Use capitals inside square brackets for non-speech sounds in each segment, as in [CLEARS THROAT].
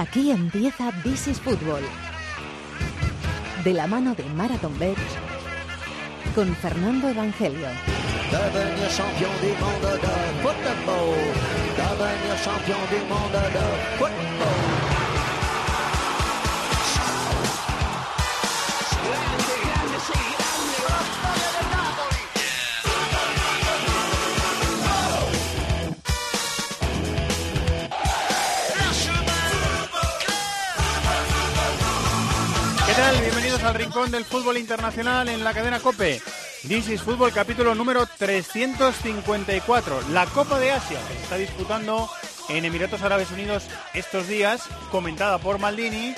Aquí empieza This is Fútbol. De la mano de Marathon Bets con Fernando Evangelio. Al Rincón del Fútbol Internacional en la cadena COPE. This is Fútbol, capítulo número 354. La Copa de Asia que se está disputando en Emiratos Árabes Unidos estos días, comentada por Maldini.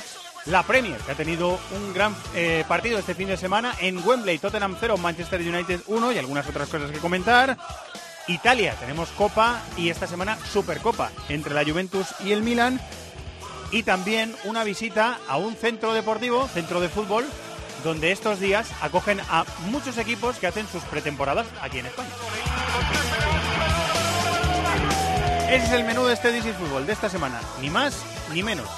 La Premier, que ha tenido un gran eh, partido este fin de semana en Wembley, Tottenham 0, Manchester United 1 y algunas otras cosas que comentar. Italia, tenemos Copa y esta semana Supercopa entre la Juventus y el Milan y también una visita a un centro deportivo, centro de fútbol, donde estos días acogen a muchos equipos que hacen sus pretemporadas aquí en España. Ese es el menú de este DC Fútbol de esta semana, ni más ni menos.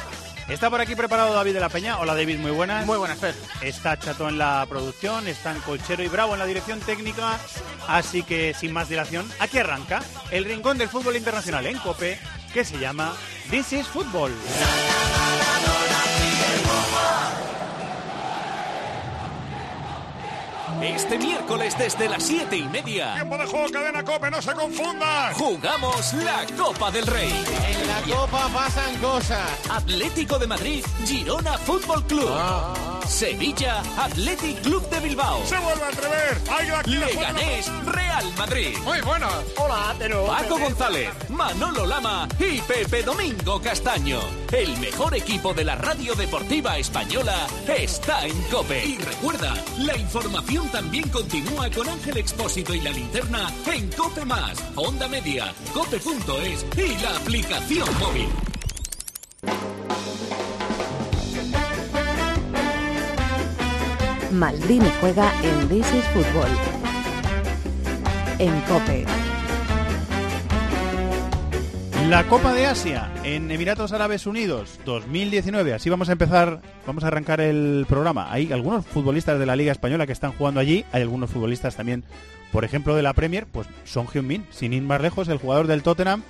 Está por aquí preparado David de la Peña. Hola David, muy buenas. Muy buenas, Fer. Está Chato en la producción, están Colchero y Bravo en la dirección técnica. Así que sin más dilación, aquí arranca el rincón del fútbol internacional en Cope, que se llama This is Football. Este miércoles desde las siete y media Tiempo de juego, cadena cope, no se confundan. jugamos la Copa del Rey. En la Copa pasan cosas. Atlético de Madrid, Girona Fútbol Club. Sevilla, Athletic Club de Bilbao. Se vuelve a atrever. Hay la aquí la fuerza. Leganés, Real Madrid. Muy buena. Hola, pero... Paco González, Manolo Lama y Pepe Domingo Castaño. El mejor equipo de la radio deportiva española está en Cope. Y recuerda, la información también continúa con Ángel Expósito y la linterna en Cope Más, Onda Media, Cope.es y la aplicación móvil. Maldini juega en This is Fútbol. En Cope. La Copa de Asia en Emiratos Árabes Unidos 2019. Así vamos a empezar, vamos a arrancar el programa. Hay algunos futbolistas de la Liga Española que están jugando allí. Hay algunos futbolistas también, por ejemplo, de la Premier. Pues Son Heung-min, sin ir más lejos, el jugador del Tottenham,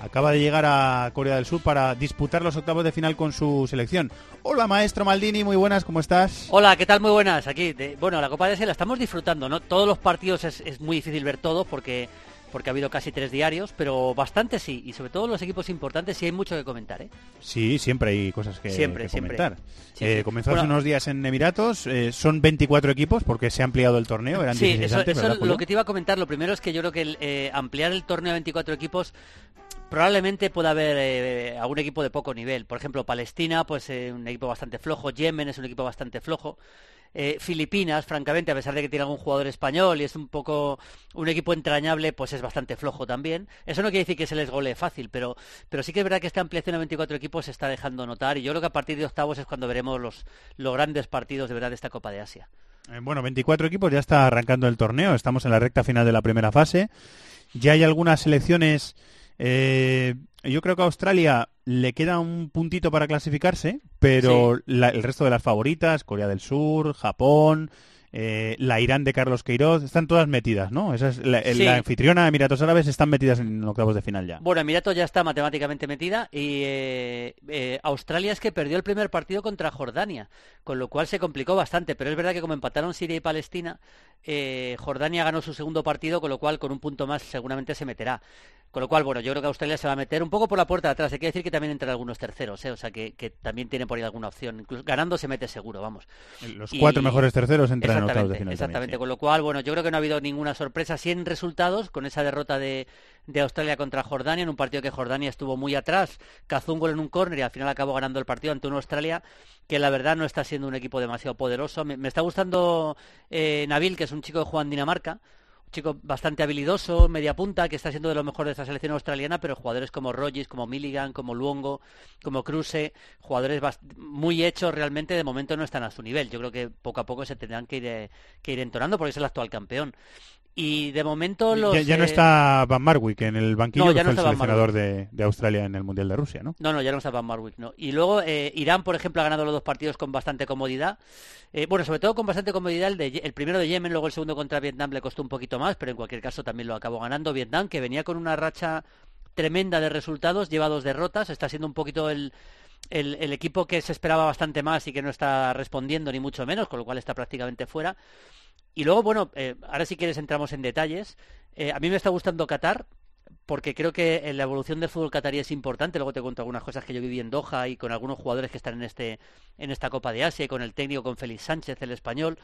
acaba de llegar a Corea del Sur para disputar los octavos de final con su selección. Hola, maestro Maldini, muy buenas, ¿cómo estás? Hola, ¿qué tal? Muy buenas. Aquí, de- bueno, la Copa de Asia la estamos disfrutando, ¿no? Todos los partidos es, es muy difícil ver todos porque porque ha habido casi tres diarios, pero bastante sí, y sobre todo los equipos importantes sí hay mucho que comentar, ¿eh? Sí, siempre hay cosas que, Siempre, que siempre. comentar. Sí, Eh, comenzó Bueno, hace unos días en Emiratos, eh, son 24 equipos porque se ha ampliado el torneo, eran Sí, 16 eso, lo que te iba a comentar. Lo primero es que yo creo que el, eh, ampliar el torneo a 24 equipos probablemente pueda haber eh, algún equipo de poco nivel. Por ejemplo, Palestina, pues eh, un equipo bastante flojo. Yemen es un equipo bastante flojo. Eh, Filipinas, francamente, a pesar de que tiene algún jugador español y es un poco un equipo entrañable, pues es bastante flojo también. Eso no quiere decir que se les golee fácil, pero, pero sí que es verdad que esta ampliación a 24 equipos se está dejando notar y yo creo que a partir de octavos es cuando veremos los, los grandes partidos de verdad de esta Copa de Asia. Eh, Bueno, 24 equipos, ya está arrancando el torneo, estamos en la recta final de la primera fase. Ya hay algunas selecciones, eh, yo creo que a Australia le queda un puntito para clasificarse, pero la- el resto de las favoritas, Corea del Sur, Japón, eh, la Irán de Carlos Queiroz, están todas metidas, ¿no? Esa es la, Sí. la anfitriona Emiratos Árabes están metidas en octavos de final ya. Bueno, Emiratos ya está matemáticamente metida y eh, eh, Australia es que perdió el primer partido contra Jordania, con lo cual se complicó bastante, pero es verdad que como empataron Siria y Palestina, eh, Jordania ganó su segundo partido, con lo cual con un punto más seguramente se meterá. Con lo cual, bueno, yo creo que Australia se va a meter un poco por la puerta de atrás. Hay que decir que también entran algunos terceros, ¿eh? o sea que, que también tienen por ahí alguna opción. Incluso ganando se mete seguro, vamos. Los Y- cuatro mejores terceros entran en octavos de Exactamente, final. exactamente. también, sí. Con lo cual, bueno, yo creo que no ha habido ninguna sorpresa. Sí en resultados, con esa derrota de, de Australia contra Jordania, en un partido que Jordania estuvo muy atrás, cazó un gol en un córner y al final acabó ganando el partido ante una Australia que la verdad no está siendo un equipo demasiado poderoso. Me, me está gustando eh, Nabil, que es un chico que juega en Dinamarca. Chico bastante habilidoso, media punta, que está siendo de lo mejor de esta selección australiana, pero jugadores como Rogers, como Milligan, como Luongo, como Kruse, jugadores muy hechos realmente, de momento no están a su nivel. Yo creo que poco a poco se tendrán que ir, eh, que ir entonando porque es el actual campeón. Y de momento los... Ya, ya no eh, está Van Marwick en el banquillo, No, ya no fue el seleccionador de, de Australia en el Mundial de Rusia, ¿no? No, no, ya no está Van Marwick, no. Y luego eh, Irán, por ejemplo, ha ganado los dos partidos con bastante comodidad. Eh, bueno, sobre todo con bastante comodidad el, de, el primero de Yemen, luego el segundo contra Vietnam le costó un poquito más, pero en cualquier caso también lo acabó ganando Vietnam, que venía con una racha tremenda de resultados, lleva dos derrotas, está siendo un poquito el, el, el equipo que se esperaba bastante más y que no está respondiendo ni mucho menos, con lo cual está prácticamente fuera. Y luego, bueno, eh, ahora si quieres entramos en detalles. Eh, a mí me está gustando Qatar porque creo que eh, la evolución del fútbol catarí es importante. Luego te cuento algunas cosas que yo viví en Doha y con algunos jugadores que están en este en esta Copa de Asia y con el técnico con Félix Sánchez, el español.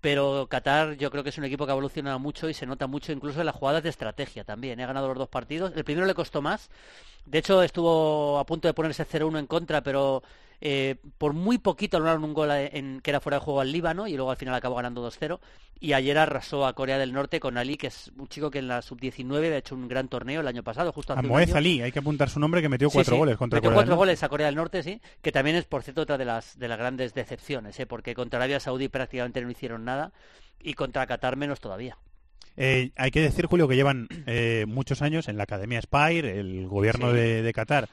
Pero Qatar yo creo que es un equipo que ha evolucionado mucho y se nota mucho incluso en las jugadas de estrategia también. Ha ganado los dos partidos. El primero le costó más. De hecho, estuvo a punto de ponerse 0-1 en contra, pero eh, por muy poquito anularon un gol en, que era fuera de juego al Líbano y luego al final acabó ganando 2-0. Y ayer arrasó a Corea del Norte con Ali, que es un chico que en la sub-19 ha hecho un gran torneo el año pasado, justo hace un año. Ali, hay que apuntar su nombre, que metió cuatro sí, goles contra metió Corea del Norte. goles a Corea del Norte, sí, que también es, por cierto, otra de las, de las grandes decepciones, ¿eh? porque contra Arabia Saudí prácticamente no hicieron nada y contra Qatar menos todavía. Eh, hay que decir, Julio, que llevan eh, muchos años en la Academia Spire, el gobierno Sí. de, de Qatar,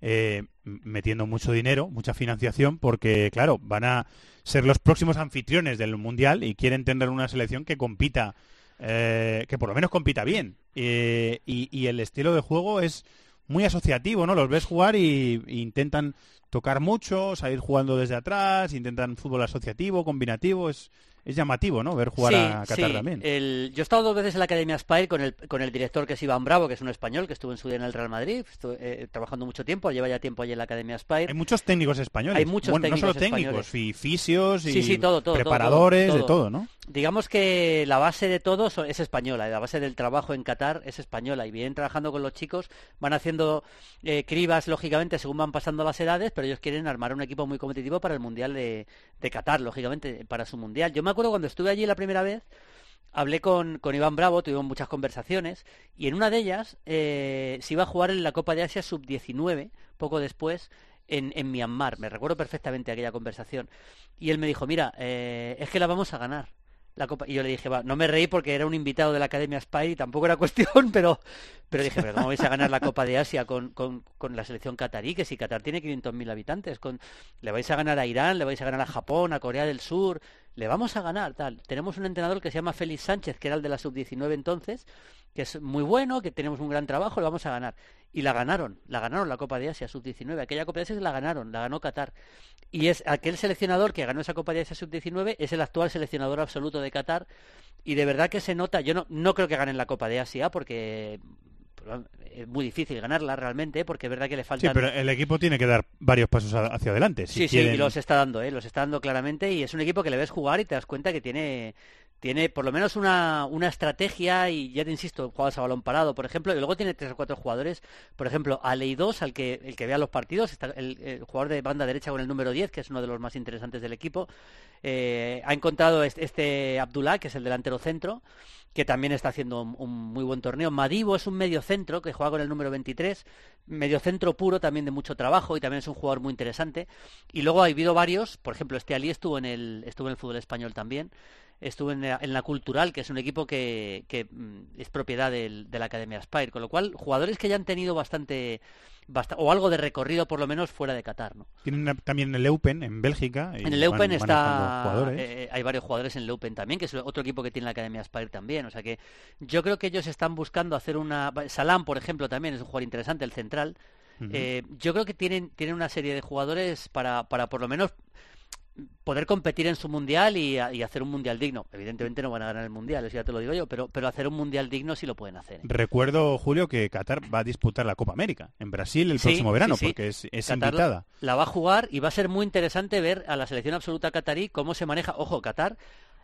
eh, metiendo mucho dinero, mucha financiación, porque, claro, van a ser los próximos anfitriones del Mundial y quieren tener una selección que compita, eh, que por lo menos compita bien. Eh, y, el estilo de juego es muy asociativo, ¿no? Los ves jugar y intentan tocar mucho, salir jugando desde atrás, intentan fútbol asociativo, combinativo, es, es llamativo, ¿no? Ver jugar sí, a Qatar sí. también. El- yo he estado dos veces en la Academia Spire con el, con el director que es Iván Bravo, que es un español que estuvo en su día en el Real Madrid, estuvo eh, trabajando mucho tiempo, lleva ya tiempo allí en la Academia Spire. Hay muchos técnicos españoles. Hay muchos Bueno, no solo técnicos técnicos, españoles. fi- fisios y Sí, sí, todo, todo, todo, preparadores, todo, de todo, ¿no? Digamos que la base de todo es española, la base del trabajo en Qatar es española y vienen trabajando con los chicos, van haciendo eh, cribas lógicamente según van pasando las edades, pero ellos quieren armar un equipo muy competitivo para el Mundial de, de Qatar, lógicamente, para su Mundial. Yo me acuerdo cuando estuve allí la primera vez, hablé con, con Iván Bravo, tuvimos muchas conversaciones y en una de ellas eh, se iba a jugar en la Copa de Asia Sub-19, poco después, en, en Myanmar. Me recuerdo perfectamente aquella conversación. Y él me dijo, mira, eh, es que la vamos a ganar. Y yo le dije, va, no me reí porque era un invitado de la Academia Spire y tampoco era [LAUGHS] cuestión, pero, pero dije, pero ¿cómo vais a ganar la Copa de Asia con, con, con la selección catarí? Que si Qatar tiene 500.000 habitantes, con, le vais a ganar a Irán, le vais a ganar a Japón, a Corea del Sur, le vamos a ganar, tal. Tenemos un entrenador que se llama Félix Sánchez, que era el de la sub-19 entonces, que es muy bueno, que tenemos un gran trabajo, le vamos a ganar. Y la ganaron, la ganaron la Copa de Asia sub-19. Aquella Copa de Asia la ganaron, la ganó Qatar. Y es aquel seleccionador que ganó esa Copa de Asia sub-19 es el actual seleccionador absoluto de Qatar. Y de verdad que se nota, yo no, no creo que ganen la Copa de Asia porque es muy difícil ganarla realmente, porque es verdad que le Sí, faltan... pero el equipo tiene que dar varios pasos hacia adelante. Si Sí, sí, y los está dando, ¿eh? los está dando claramente y es un equipo que le ves jugar y te das cuenta que tiene tiene por lo menos una, una estrategia y ya te insisto, jugadas a balón parado, por ejemplo, y luego tiene tres o cuatro jugadores, por ejemplo, a Ley 2, al que el que vea los partidos, está el, el jugador de banda derecha con el número 10, que es uno de los más interesantes del equipo, eh, ha encontrado este, este Abdullah, que es el delantero centro, que también está haciendo un, muy buen torneo. Madivo es un medio centro que juega con el número 23, medio centro puro también de mucho trabajo y también es un jugador muy interesante. Y luego ha habido varios, por ejemplo, este Ali estuvo en el, estuvo en el fútbol español también, estuvo en la, en la Cultural, que es un equipo que, que mm, es propiedad del- de la Academia Spire, con lo cual jugadores que ya han tenido bastante, basta- o algo de recorrido por lo menos fuera de Qatar, ¿no? Tienen también el Eupen en Bélgica. y En el Eupen está, eh, hay varios jugadores en el Eupen también, que es otro equipo que tiene la Academia Spire también. O sea que yo creo que ellos están buscando hacer una. Salam, por ejemplo, también es un jugador interesante, el central. Eh, yo creo que tienen, tienen una serie de jugadores para, para por lo menos poder competir en su mundial y, y hacer un mundial digno. Evidentemente no van a ganar el mundial, eso ya te lo digo yo, pero, pero hacer un mundial digno sí lo pueden hacer. ¿eh? Recuerdo, Julio, que Qatar va a disputar la Copa América en Brasil el Sí, próximo verano, sí, sí. porque es, es Qatar invitada. La va a jugar y va a ser muy interesante ver a la selección absoluta catarí cómo se maneja. Ojo, Qatar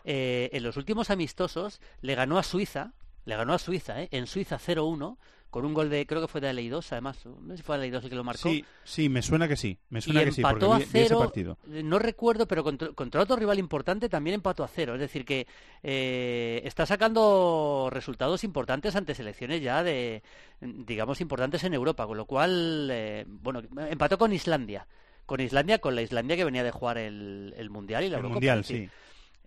eh, en los últimos amistosos le ganó a Suiza, le ganó a Suiza, ¿eh? en Suiza 0-1, con un gol de, creo que fue de 2, además, no sé si fue 2 el que lo marcó. Sí, sí, me suena que sí. Me y suena que sí, porque empató a vi- vi ese cero, partido. eh, no recuerdo, pero contra, contra otro rival importante también empató a cero. Es decir, que eh, está sacando resultados importantes ante selecciones ya de, digamos, importantes en Europa, con lo cual, eh, bueno, empató con Islandia. Con Islandia, con la Islandia que venía de jugar el, el Mundial y la El Eurocopa, Mundial, sí.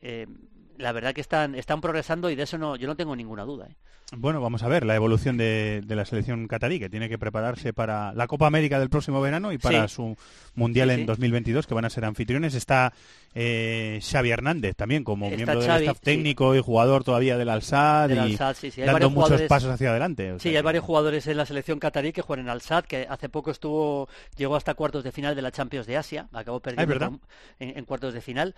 eh, la verdad que están, están progresando y de eso no, yo no tengo ninguna duda. ¿eh? Bueno, vamos a ver la evolución de, de, la selección catarí, que tiene que prepararse para la Copa América del próximo verano y para Sí. su Mundial Sí, en sí. 2022, que van a ser anfitriones. Está eh, Xavi Hernández también como Está miembro Xavi, del staff sí. técnicco y jugador todavía del Al-Sad y Al-Sadd, sí, sí. Hay dando muchos jugadores- pasos hacia adelante. o Sí, hay varios jugadores en la selección catarí que juegan en Al-Sad, que hace poco estuvo, llegó hasta cuartos de final de la Champions de Asia, acabó perdiendo con- en, en cuartos de final.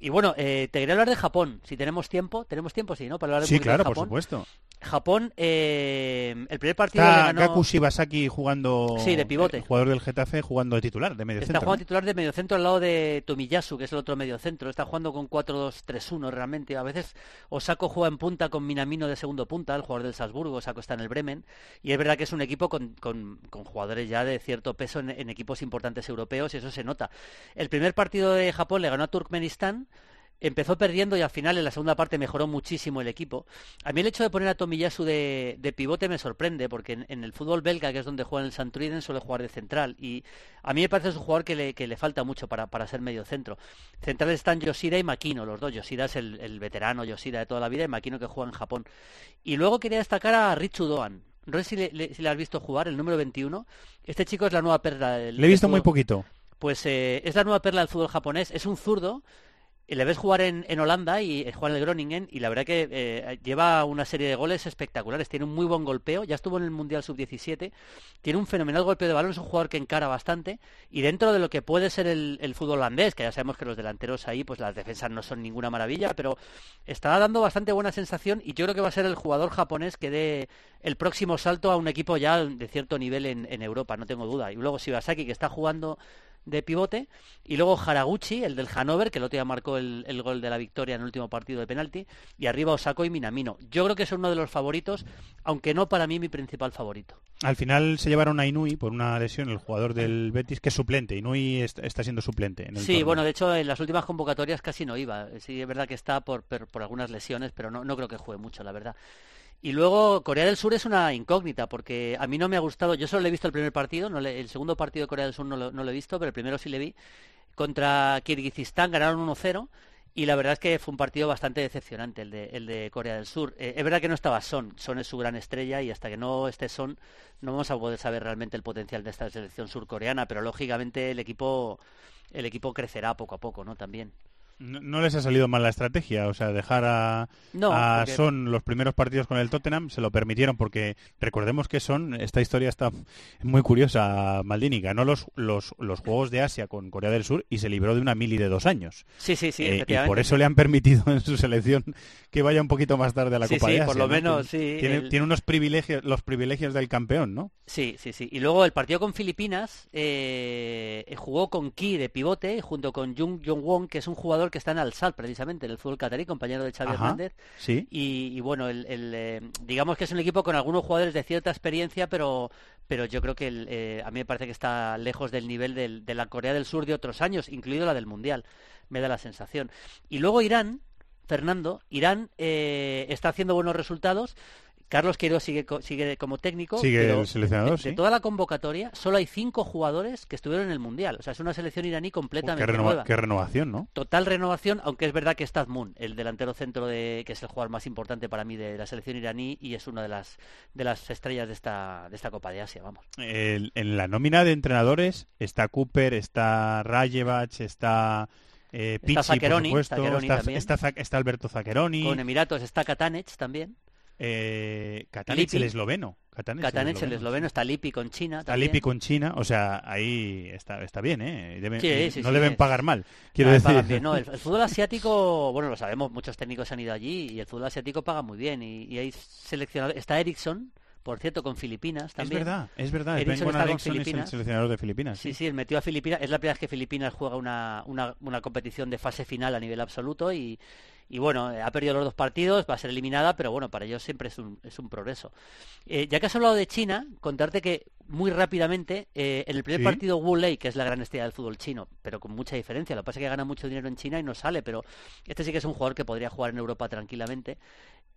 Y bueno, eh, te quería hablar de Japón, si tenemos tiempo, tenemos tiempo, sí, ¿no? Para hablar Sí, poquito de claro, por Japón. supuesto. Japón, eh, el primer partido le Está ganó... Gaku Shibasaki jugando... Sí, de pivote. el jugador del Getafe jugando de titular, de medio Está jugando ¿no? titular de mediocentro al lado de Tomiyasu, que es el otro mediocentro. Está jugando con 4-2-3-1 realmente. A veces Osako juega en punta con Minamino de segundo punta, el jugador del Salzburgo. Osako está en el Bremen. Y es verdad que es un equipo con, con- con jugadores ya de cierto peso en, en equipos importantes europeos y eso se nota. El primer partido de Japón le ganó a Turkmenistán. Empezó perdiendo y al final en la segunda parte mejoró muchísimo el equipo. A mí el hecho de poner a Tomiyasu de, de pivote me sorprende, porque en, en el fútbol belga, que es donde juega en el Santriden, suele jugar de central. Y a mí me parece es un jugador que le, que le falta mucho para, para ser medio centro. Centrales están Yoshida y Makino, los dos. Yoshida es el, el veterano Yoshida de toda la vida y Makino que juega en Japón. Y luego quería destacar a Richu Doan. No sé si le, le- si le has visto jugar, el número 21. Este chico es la nueva perla del Le he visto del muy poquito. pues eh, es la nueva perla del fútbol japonés. Es un zurdo. Le ves jugar en, en Holanda y eh, juega en el Groningen y la verdad que eh, lleva una serie de goles espectaculares. Tiene un muy buen golpeo. Ya estuvo en el Mundial Sub-17. Tiene un fenomenal golpeo de balón. Es un jugador que encara bastante. Y dentro de lo que puede ser el, el fútbol holandés, que ya sabemos que los delanteros ahí, pues las defensas no son ninguna maravilla, pero está dando bastante buena sensación y yo creo que va a ser el jugador japonés que dé el próximo salto a un equipo ya de cierto nivel en, en Europa, no tengo duda. Y luego Shibasaki, que está jugando de pivote, y luego Haraguchi, el del Hannover, que el otro día marcó el, el gol de la victoria en el último partido de penalti, y arriba Osako y Minamino. Yo creo que es uno de los favoritos, aunque no para mí mi principal favorito. Al final se llevaron a Inui por una lesión, el jugador del Betis, que es suplente. Inui est- está siendo suplente. En el Sí, torneo. bueno, de hecho en las últimas convocatorias casi no iba. Sí, es verdad que está por, por, por algunas lesiones, pero no, no creo que juegue mucho, la verdad. Y luego Corea del Sur es una incógnita, porque a mí no me ha gustado, yo solo le he visto el primer partido, no le- el segundo partido de Corea del Sur no lo, he visto, pero el primero sí le vi. Contra Kirguistán ganaron 1-0 y la verdad es que fue un partido bastante decepcionante el de, el de Corea del Sur. Eh, es verdad que no estaba Son, Son es su gran estrella y hasta que no esté Son no vamos a poder saber realmente el potencial de esta selección surcoreana, pero lógicamente el equipo el equipo crecerá poco a poco, ¿no? También. No, no les ha salido mal la estrategia, o sea, dejar a, No, a porque- Son los primeros partidos con el Tottenham, se lo permitieron porque recordemos que Son, esta historia está muy curiosa, Maldini, ganó los, los, los Juegos de Asia con Corea del Sur y se libró de una mili de dos años. Sí, sí, sí, Eh, y por eso le han permitido [LAUGHS] en su selección que vaya un poquito más tarde a la Sí, Copa sí, de Asia. por lo ¿no? menos, Tiene- sí, Tiene, el- tiene unos privilegios, los privilegios del campeón, ¿no? Sí, sí, sí. Y luego el partido con Filipinas eh, jugó con Ki de pivote junto con Jung Jong Won, que es un jugador que está en Al-Sadd precisamente, en el fútbol catarí, compañero de Xavi Ajá, Hernández. Sí. Y, y bueno, el, el, eh, digamos que es un equipo con algunos jugadores de cierta experiencia, pero, pero yo creo que el, eh, a mí me parece que está lejos del nivel del- de la Corea del Sur de otros años, incluido la del Mundial, me da la sensación. Y luego Irán, Fernando, Irán eh, está haciendo buenos resultados. Carlos Queiroz sigue, sigue como técnico. Sigue pero el seleccionador, de, de sí. toda la convocatoria, solo hay cinco jugadores que estuvieron en el Mundial. O sea, es una selección iraní Qué, completamente renova- nueva qué renovación, ¿no? total renovación, aunque es verdad que está Moon, el delantero centro de que es el jugador más importante para mí de la selección iraní y es una de las de las estrellas de esta de esta Copa de Asia, vamos. El- en la nómina de entrenadores está Cooper, está Rajevac, está eh, Pizzi, por Zaccheroni, supuesto, está, está, está Alberto Zaccheroni, Con Emiratos está Katanec también. Eh, Katanec, el esloveno. Katanec, Katanec el esloveno, está Lippi con China Está también. Lippi con China, o sea, ahí está, está bien, ¿eh? Deben- Sí, sí, no sí, deben es- pagar mal, quiero Ah, decir. bien, no, el, [LAUGHS] el fútbol asiático, bueno, lo sabemos, muchos técnicos han ido allí y el fútbol asiático paga muy bien y, y hay seleccionadores, está Ericsson, por cierto, con Filipinas es también. verdad, es verdad. Ericsson está con Eriksson es el Filipinas. seleccionador de Filipinas. Sí, sí, él metió a Filipinas. Es la primera vez que Filipinas juega una, una, una competición de fase final a nivel absoluto y, y bueno, eh, ha perdido los dos partidos, va a ser eliminada, pero bueno, para ellos siempre es un, es un progreso. Eh, ya que has hablado de China, contarte que muy rápidamente, eh, en el primer Sí. partido Wu Lei, que es la gran estrella del fútbol chino, pero con mucha diferencia, lo que pasa es que gana mucho dinero en China y no sale, pero este sí que es un jugador que podría jugar en Europa tranquilamente.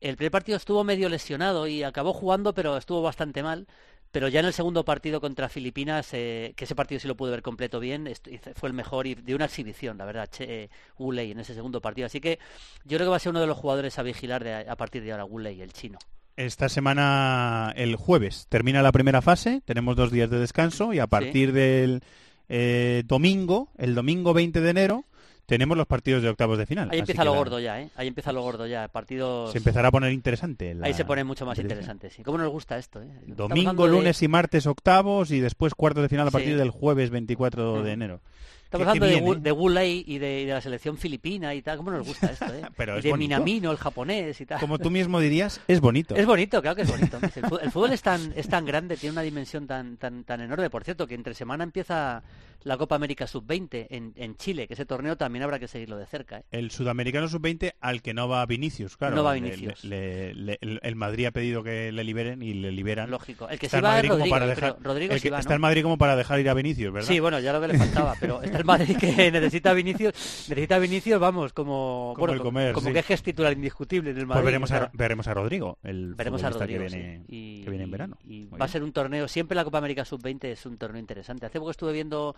El primer partido estuvo medio lesionado y acabó jugando, pero estuvo bastante mal. Pero ya en el segundo partido contra Filipinas, eh, que ese partido sí lo pude ver completo bien, fue el mejor y de una exhibición, la verdad, Che, eh, en ese segundo partido. Así que yo creo que va a ser uno de los jugadores a vigilar de- a partir de ahora, Gulei, el chino. Esta semana, el jueves, termina la primera fase, tenemos dos días de descanso y a partir del eh, domingo, el domingo 20 de enero, tenemos los partidos de octavos de final. Ahí empieza lo la- gordo ya, ¿eh? Ahí empieza lo gordo ya, partidos... Se empezará a poner interesante. la Ahí se pone mucho más interesante, sí. ¿Cómo nos gusta esto, eh? Domingo, de- lunes y martes octavos y después cuartos de final a Sí. partir del jueves 24 de Mm. enero. Estamos hablando de, ¿eh? de Gulei y de, y de la selección filipina y tal. ¿Cómo nos gusta esto, eh? [LAUGHS] Pero y es de bonito. Minamino, el japonés y tal. Como tú mismo dirías, es bonito. Es bonito, claro que es bonito. El fútbol, el fútbol es, tan, es tan grande, tiene una dimensión tan, tan, tan enorme. Por cierto, que entre semana empieza la Copa América Sub-20 en, en Chile, que ese torneo también habrá que seguirlo de cerca. ¿eh? El sudamericano sub-20 al que no va Vinicius, claro. No va Vinicius. le- le- el, el Madrid ha pedido que le liberen y le liberan. Lógico. El que Está sí va es Madrid como Rodrigo, para dejar-. Rodrigo el sí va, está ¿no? el Madrid como para dejar ir a Vinicius, ¿verdad? Sí, bueno, ya lo que le faltaba, pero está el Madrid que [LAUGHS] necesita a Vinicius, necesita a Vinicius, vamos, como, Como bueno, el comer, como sí. que es titular indiscutible en el Madrid. Pues veremos o sea, a, veremos a Rodrigo, el Veremos a Rodrigo, que viene, sí. Y, que viene en verano. y va a ser un torneo, siempre la Copa América Sub-20 es un torneo interesante. Hace poco estuve viendo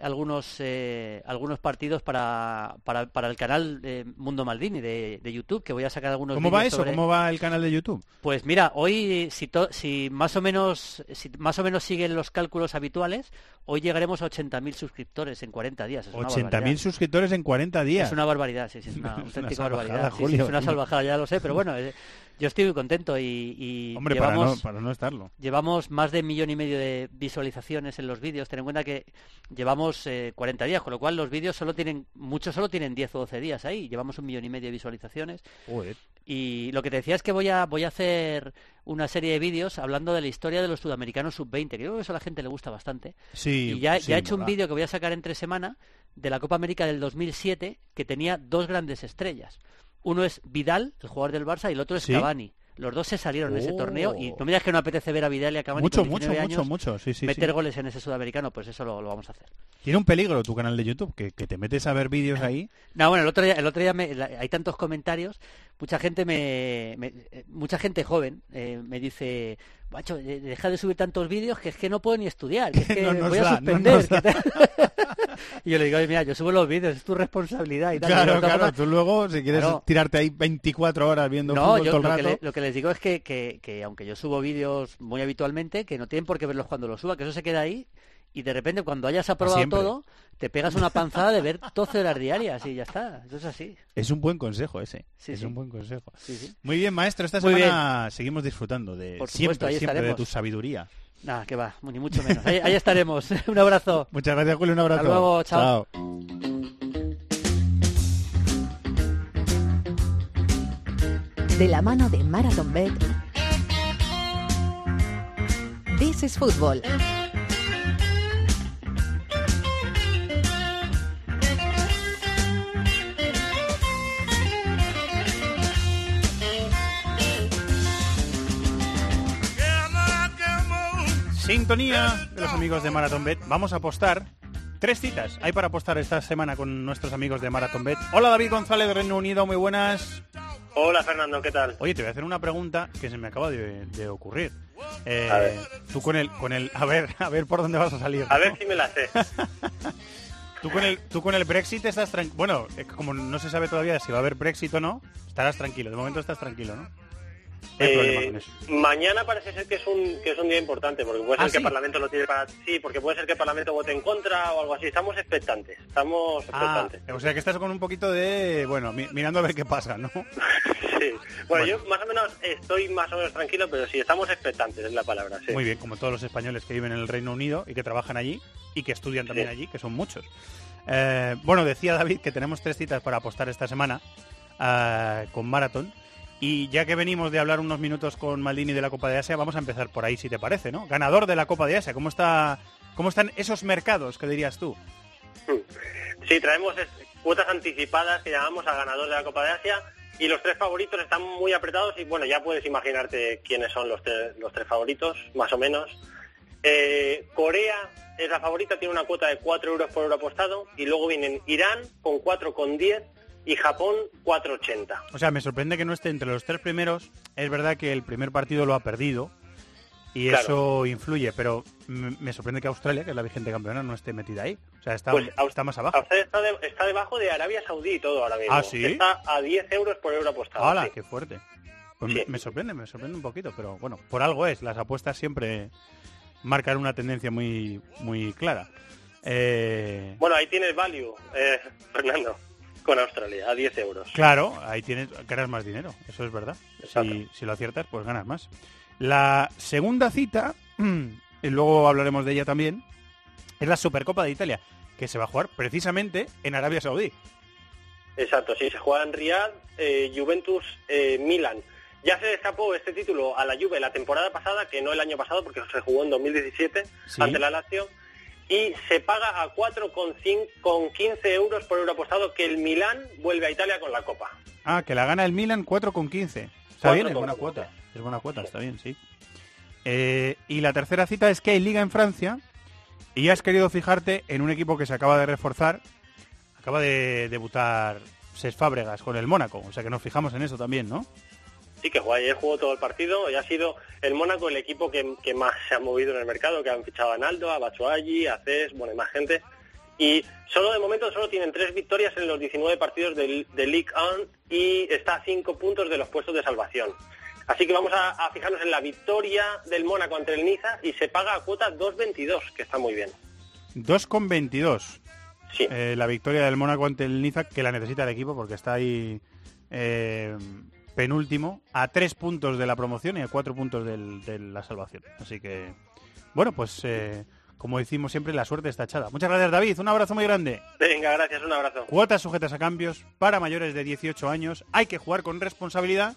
algunos eh, algunos partidos para, para, para el canal eh, Mundo Maldini de, de YouTube, que voy a sacar algunos ¿Cómo va eso? sobre- ¿Cómo va el canal de YouTube? Pues mira, hoy si, to- si más o menos si más o menos siguen los cálculos habituales, hoy llegaremos a 80.000 suscriptores en 40 días. Es una 80.000 barbaridad. suscriptores en 40 días. Es una barbaridad, sí, sí, [LAUGHS] es una auténtica salvajada, barbaridad. Sí, sí, Julio. es una salvajada, ya lo sé, pero bueno, eh, [LAUGHS] yo estoy muy contento y, y Hombre, para llevamos, no, para no estarlo. llevamos más de un millón y medio de visualizaciones en los vídeos. Ten en cuenta que llevamos eh, 40 días, con lo cual los vídeos solo tienen, muchos solo tienen 10 o 12 días ahí. Llevamos un millón y medio de visualizaciones. Joder. Y lo que te decía es que voy a, voy a hacer una serie de vídeos hablando de la historia de los sudamericanos sub-20, que yo creo que eso a la gente le gusta bastante. Sí, y ya, sí, ya he hecho un vídeo que voy a sacar entre semana de la Copa América del 2007 que tenía dos grandes estrellas. Uno es Vidal, el jugador del Barça, y el otro es ¿Sí? Cavani. Los dos se salieron en ese Oh. torneo y no me digas que no apetece ver a Vidal y a Cavani Mucho, con mucho, 19 mucho, años mucho. Sí, sí, meter sí. goles en ese sudamericano, pues eso lo, lo vamos a hacer. Tiene un peligro tu canal de YouTube, que, que te metes a ver vídeos ahí. [LAUGHS] No, bueno, el otro día, el otro día me- la- hay tantos comentarios, mucha gente me, me- eh, mucha gente joven eh, me dice, macho, deja de subir tantos vídeos que es que no puedo ni estudiar, que es [LAUGHS] que No voy a da, suspender. que tal". [LAUGHS] y yo le digo, "Oye, mira, yo subo los vídeos, es tu responsabilidad y tal. Claro, claro. Tú luego, si quieres Claro. tirarte ahí 24 horas viendo No, fútbol yo todo lo el que, rato... le- lo que les digo es que, que, que aunque yo subo vídeos muy habitualmente, que no tienen por qué verlos cuando los suba, que eso se queda ahí y de repente cuando hayas aprobado todo, te pegas una panzada de ver 12 horas diarias y ya está. Eso es así. Es un buen consejo ese. Sí, es sí. un buen consejo. Sí, sí. Muy bien, maestro. Esta Muy semana seguimos disfrutando de Por supuesto, siempre, ahí siempre de tu sabiduría. Nada, que va, ni mucho menos. Ahí, ahí estaremos. [LAUGHS] Un abrazo. Muchas gracias, Julio. Un abrazo. Hasta luego, chao. De la mano de Marathon Bet. This is Football. Sintonía de los amigos de Marathon Bet. Vamos a apostar tres citas. Hay para apostar esta semana con nuestros amigos de Marathon Bet. Hola David González de Reino Unido, muy buenas. Hola Fernando, ¿qué tal? Oye, te voy a hacer una pregunta que se me acaba de, de ocurrir. Eh, A ver. Tú con el, con el, a ver, a ver por dónde vas a salir. A ver si me la sé. [LAUGHS] Tú con el, tú con el Brexit estás tranquilo. Bueno, eh, como no se sabe todavía si va a haber Brexit o no, estarás tranquilo. De momento estás tranquilo, ¿no? No hay problema Eh, con eso. mañana parece ser que es un que es un día importante porque puede ser ¿Ah, que sí? el Parlamento lo tiene para sí porque puede ser que el Parlamento vote en contra o algo así estamos expectantes estamos Ah, expectantes o sea que estás con un poquito de, bueno, mi- mirando a ver qué pasa, ¿no? [LAUGHS] sí bueno, yo más o menos estoy más o menos tranquilo pero sí estamos expectantes es la palabra sí Muy bien, como todos los españoles que viven en el Reino Unido y que trabajan allí y que estudian también Sí. allí, que son muchos. Eh, bueno, decía David que tenemos tres citas para apostar esta semana eh, con Marathon. Y ya que venimos de hablar unos minutos con Maldini de la Copa de Asia, vamos a empezar por ahí, si te parece, ¿no? Ganador de la Copa de Asia, ¿cómo, está, cómo están esos mercados, qué dirías tú? [LAUGHS] Sí, traemos cuotas anticipadas que llamamos al ganador de la Copa de Asia y los tres favoritos están muy apretados y bueno, ya puedes imaginarte quiénes son los, los tres favoritos, más o menos. Eh, Corea es la favorita, tiene una cuota de 4 euros por euro apostado y luego vienen Irán con 4,10 y Japón 4,80. O sea, me sorprende que no esté entre los tres primeros. Es verdad que el primer partido lo ha perdido, y Claro. eso influye, pero me sorprende que Australia, que es la vigente campeona, no esté metida ahí. O sea, está, Pues, está más abajo. Australia está, de- está debajo de Arabia Saudí y todo ahora mismo. ¿Ah, sí? Está a 10 euros por euro apostado. ¡Hala, sí. qué fuerte! Pues Sí. me, me sorprende, me sorprende un poquito, pero bueno, por algo es. Las apuestas siempre marcan una tendencia muy, muy clara. Eh, Bueno, ahí tienes value, eh, Fernando, con Australia, a 10 euros. Claro, ahí tienes, ganas más dinero, eso es verdad. Si, si lo aciertas, pues ganas más. La segunda cita, [CLEARS THROAT] y luego hablaremos de ella también, es la Supercopa de Italia, que se va a jugar precisamente en Arabia Saudí. Exacto, sí, se juega en Riyadh, eh, Juventus, eh, Milan. Ya se escapó este título a la Juve la temporada pasada, que no el año pasado, porque se jugó en 2017 Sí. ante la Lazio, y se paga a 4,15 euros por euro apostado que el Milan vuelve a Italia con la Copa. Ah, que la gana el Milan 4,15. Está bien, es 4,15. buena cuota. Es buena cuota, está bien, sí. Eh, y la tercera cita es que hay liga en Francia y has querido fijarte en un equipo que se acaba de reforzar. Acaba de debutar Ses Fábregas con el Mónaco. O sea que nos fijamos en eso también, ¿no? Sí, que jugó ayer jugó todo el partido y ha sido el Mónaco el equipo que, que más se ha movido en el mercado, que han fichado a Naldo, a Batshuayi, a Cés, bueno, y más gente. Y solo de momento solo tienen tres victorias en los 19 partidos de, de League 1 y está a cinco puntos de los puestos de salvación. Así que vamos a, a fijarnos en la victoria del Mónaco ante el Niza y se paga a cuota 2.22, que está muy bien. 2,22. Sí. Eh, la victoria del Mónaco ante el Niza, que la necesita el equipo porque está ahí eh, penúltimo, a tres puntos de la promoción y a cuatro puntos del- de la salvación. Así que, bueno, pues eh, como decimos siempre, la suerte está echada. Muchas gracias, David. Un abrazo muy grande. Venga, gracias, un abrazo. Cuotas sujetas a cambios para mayores de 18 años. Hay que jugar con responsabilidad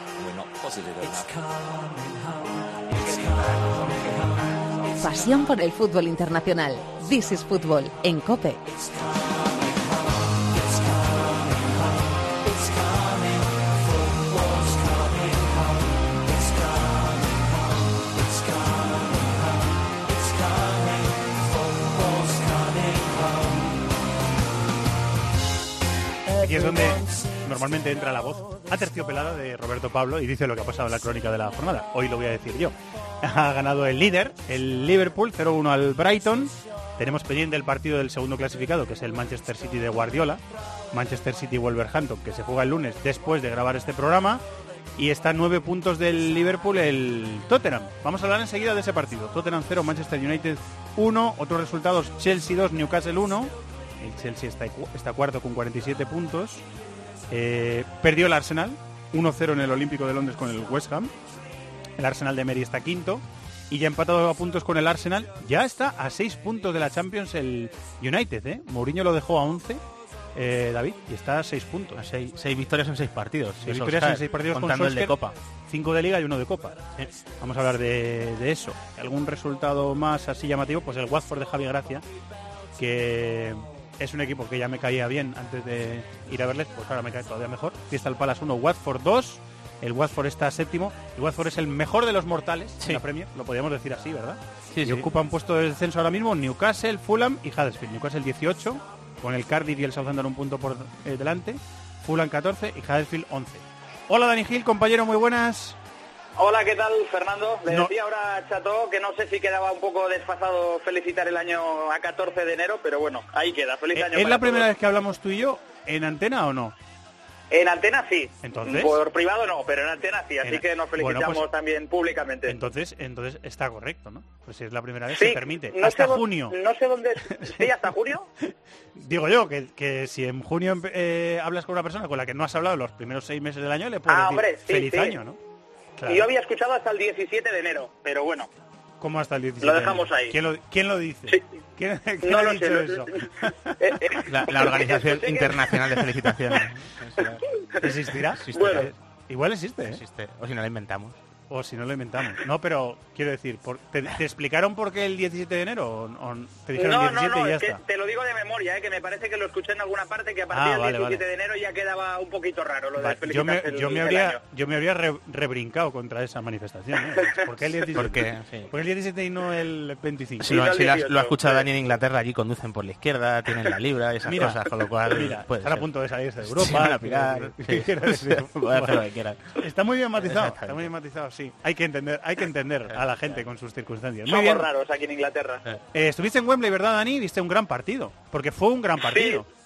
Positive enough. Pasión por el fútbol internacional. This is Fútbol en Cope. Aquí es donde normalmente entra la voz aterciopelada de Roberto Pablo y dice lo que ha pasado en la crónica de la jornada. Hoy lo voy a decir yo. Ha ganado el líder, el Liverpool, 0-1 al Brighton. Tenemos pendiente el partido del segundo clasificado, que es el Manchester City de Guardiola. Manchester City Wolverhampton, que se juega el lunes después de grabar este programa. Y está a nueve puntos del Liverpool el Tottenham. Vamos a hablar enseguida de ese partido. Tottenham 0, Manchester United 1. Otros resultados, Chelsea 2, Newcastle 1. El Chelsea está, está cuarto con 47 puntos. Eh, perdió el Arsenal 1-0 en el Olímpico de Londres con el West Ham. El Arsenal de Mary está quinto. Y ya empatado a puntos con el Arsenal. Ya está a 6 puntos de la Champions el United. ¿eh? Mourinho lo dejó a 11. eh, David, y está a 6 puntos. Seis, seis victorias en seis partidos. Seis victorias en seis partidos con el de Solskjaer, Copa. Cinco de Liga y uno de Copa. Vamos a hablar de, de eso. ¿Algún resultado más así llamativo? Pues el Watford de Javi Gracia, que es un equipo que ya me caía bien antes de ir a verles, pues ahora me cae todavía mejor. Crystal Palace 1, Watford 2. El Watford está séptimo. El Watford es el mejor de los mortales Sí. en la Premier, lo podríamos decir así, ¿verdad? Sí, y sí. ocupan puesto de descenso ahora mismo Newcastle, Fulham y Huddersfield. Newcastle 18, con el Cardiff y el Southampton un punto por eh, delante. Fulham 14 y Huddersfield 11. Hola Dani Gil, compañero, muy buenas. Hola, ¿qué tal, Fernando? Le No. decía ahora a Chato que no sé si quedaba un poco desfasado felicitar el año a 14 de enero, pero bueno, ahí queda. Feliz Eh, año ¿Es la primera todos. vez que hablamos tú y yo en antena o no? En antena sí. Entonces. Por privado no, pero en antena sí, así En- que nos bueno, felicitamos pues- también públicamente. Entonces, entonces está correcto, ¿no? Pues si es la primera vez, Sí, se permite. no Hasta junio. No sé dónde... ¿Sí, hasta junio? [LAUGHS] Digo yo, que, que si en junio eh, hablas con una persona con la que no has hablado los primeros seis meses del año, le puedes Ah, decir hombre, sí, feliz sí. año, ¿no? Claro. Y yo había escuchado hasta el 17 de enero, pero bueno. ¿Cómo hasta el 17? Lo dejamos ahí. ¿Quién lo, quién lo dice? Sí. ¿Quién, quién No ha lo dicho sé. eso? [LAUGHS] Eh, eh, La, la Organización Internacional de Felicitaciones. ¿Existirá? Bueno. Igual existe, ¿eh? Existe. O si no la inventamos. O si no lo inventamos. No, pero quiero decir, por- ¿te, te explicaron por qué el 17 de enero o, o te dijeron No, 17 no, no, y ya es que está? te lo digo de memoria, ¿eh? que me parece que lo escuché en alguna parte que a partir Ah, del vale, 17 vale. de enero ya quedaba un poquito raro lo de yo me, el- yo me habría, yo me habría re- rebrincado contra esa manifestación. ¿eh? [LAUGHS] ¿Por qué el 17? ¿Por qué? Sí. ¿Por qué el 17 y no el 25? Si, lo, si ha escuchado Dani en Inglaterra, allí conducen por la izquierda, tienen la libra y esas Mira, cosas, con lo cual mira, puede están a punto de salirse de Europa. a pirar, [LAUGHS] [LAUGHS] está muy bien matizado, sí. Hay que entender, hay que entender a la gente con sus circunstancias. Muy Somos bien. raros aquí en Inglaterra. Eh, estuviste en Wembley, ¿verdad, Dani? Viste un gran partido, porque fue un gran partido. Sí,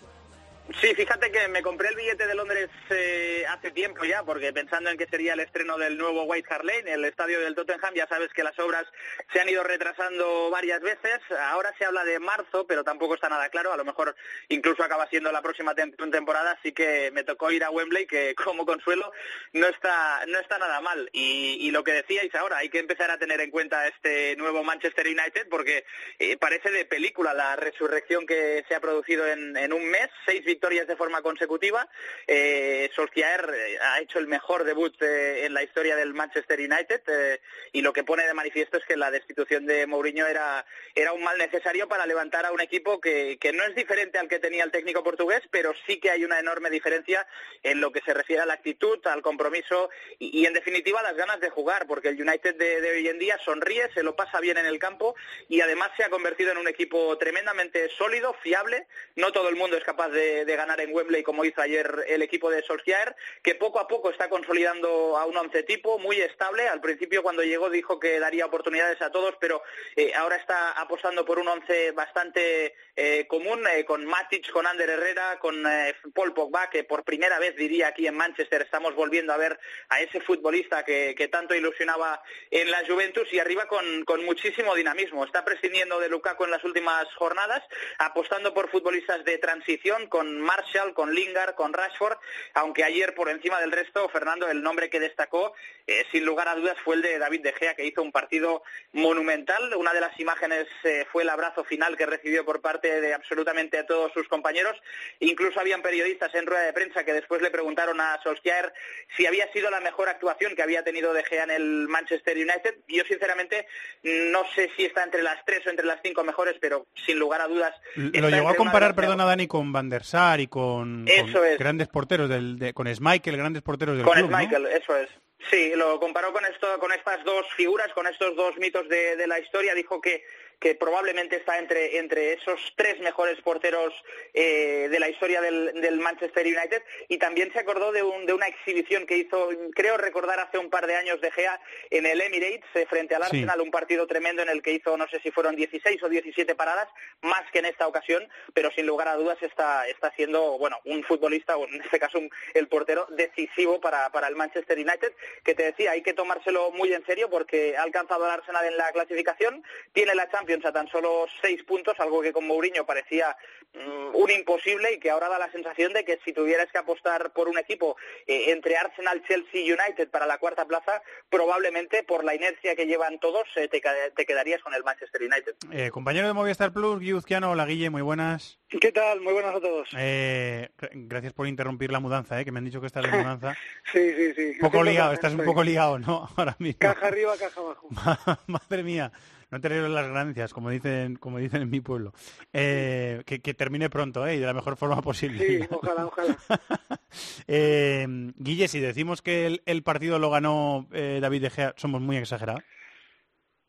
fíjate que me compré el billete de Londres eh, hace tiempo ya, porque pensando en que sería el estreno del nuevo White Hart Lane, el estadio del Tottenham, ya sabes que las obras se han ido retrasando varias veces. Ahora se habla de marzo, pero tampoco está nada claro. A lo mejor incluso acaba siendo la próxima tem- temporada, así que me tocó ir a Wembley, que [LAUGHS] como consuelo no está no está nada mal. Y, y lo que decíais ahora, hay que empezar a tener en cuenta este nuevo Manchester United, porque eh, parece de película la resurrección que se ha producido en, en un mes, seis victorias de forma consecutiva. Eh, Solskjaer eh, ha hecho el mejor debut eh, en la historia del Manchester United eh, y lo que pone de manifiesto es que la destitución de Mourinho era, era un mal necesario para levantar a un equipo que, que no es diferente al que tenía el técnico portugués, pero sí que hay una enorme diferencia en lo que se refiere a la actitud, al compromiso y, en definitiva a las ganas de jugar, porque el United de hoy en día sonríe, se lo pasa bien en el campo y además se ha convertido en un equipo tremendamente sólido, fiable. No todo el mundo es capaz de, de ganar en Wembley como hizo ayer el equipo de Solskjaer, que poco a poco está consolidando a un once tipo muy estable. Al principio cuando llegó dijo que daría oportunidades a todos, pero eh, ahora está apostando por un once bastante eh, común, eh, con Matic, con Ander Herrera, con eh, Paul Pogba, que por primera vez diría aquí en Manchester estamos volviendo a ver a ese futbolista que, que tanto ilusionaba en la Juventus y arriba con, con muchísimo dinamismo. Está prescindiendo de Lukaku en las últimas jornadas, apostando por futbolistas de transición con Marshall, con Lingard, con Rashford, aunque ayer por encima del resto, Fernando, el nombre que destacó eh, sin lugar a dudas fue el de David De Gea, que hizo un partido monumental. Una de las imágenes eh, fue el abrazo final que recibió por parte de absolutamente todos sus compañeros. Incluso habían periodistas en rueda de prensa que después le preguntaron a Solskjaer si había sido la mejor actuación que había tenido De Gea en el Manchester United. Yo sinceramente no sé si está entre las tres o entre las cinco mejores, pero sin lugar a dudas. Lo llegó a comparar, perdona Dani, con Van der Sar y con, con es. grandes porteros, del, de- con Schmeichel, grandes porteros del Con club, ¿no? Eso es. Sí, lo comparó con esto, con estas dos figuras, con estos dos mitos de, de la historia. Dijo que, que probablemente está entre, entre esos tres mejores porteros eh, de la historia del, del Manchester United. Y también se acordó de, un- de una exhibición que hizo, creo recordar, hace un par de años de Gea en el Emirates eh, frente al Sí. Arsenal, un partido tremendo en el que hizo, no sé si fueron 16 o 17 paradas, más que en esta ocasión, pero sin lugar a dudas está, está siendo, bueno, un futbolista, o en este caso un- el portero decisivo para, para el Manchester United, que te decía, hay que tomárselo muy en serio porque ha alcanzado al Arsenal en la clasificación, tiene la Champions a tan solo seis puntos, algo que con Mourinho parecía mm, un imposible y que ahora da la sensación de que si tuvieras que apostar por un equipo eh, entre Arsenal, Chelsea y United para la cuarta plaza, probablemente por la inercia que llevan todos eh, te, te quedarías con el Manchester United. Eh, compañero de Movistar Plus, Guy Uzquiano, hola Guille, muy buenas. ¿Qué tal? Muy buenas a todos. Eh, gra- gracias por interrumpir la mudanza, eh, que me han dicho que estás de [LAUGHS] mudanza. Sí, sí, sí. Un poco liado, estás un poco liado, ¿no? [LAUGHS] Ahora mismo. Caja arriba, caja abajo. [LAUGHS] Madre mía, no te las ganancias, como dicen, como dicen en mi pueblo. Eh, que, que termine pronto, ¿eh? Y de la mejor forma posible. Sí, ojalá, ojalá. [LAUGHS] Eh, Guille, si decimos que el, el partido lo ganó eh, David De Gea, somos muy exagerados.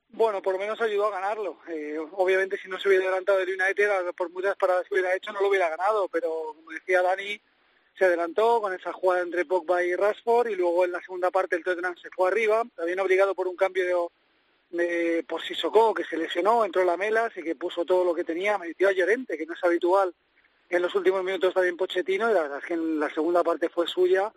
Bueno, por lo menos ayudó a ganarlo. Eh, obviamente, si no se hubiera adelantado el United, por muchas paradas que hubiera hecho, no lo hubiera ganado. Pero, como decía Dani, se adelantó con esa jugada entre Pogba y Rashford y luego en la segunda parte el Tottenham se fue arriba, también obligado por un cambio de, por Sissoko, que se lesionó, entró Lamelas y que puso todo lo que tenía, metió a Llorente, que no es habitual en los últimos minutos también Pochettino, y la verdad es que en la segunda parte fue suya,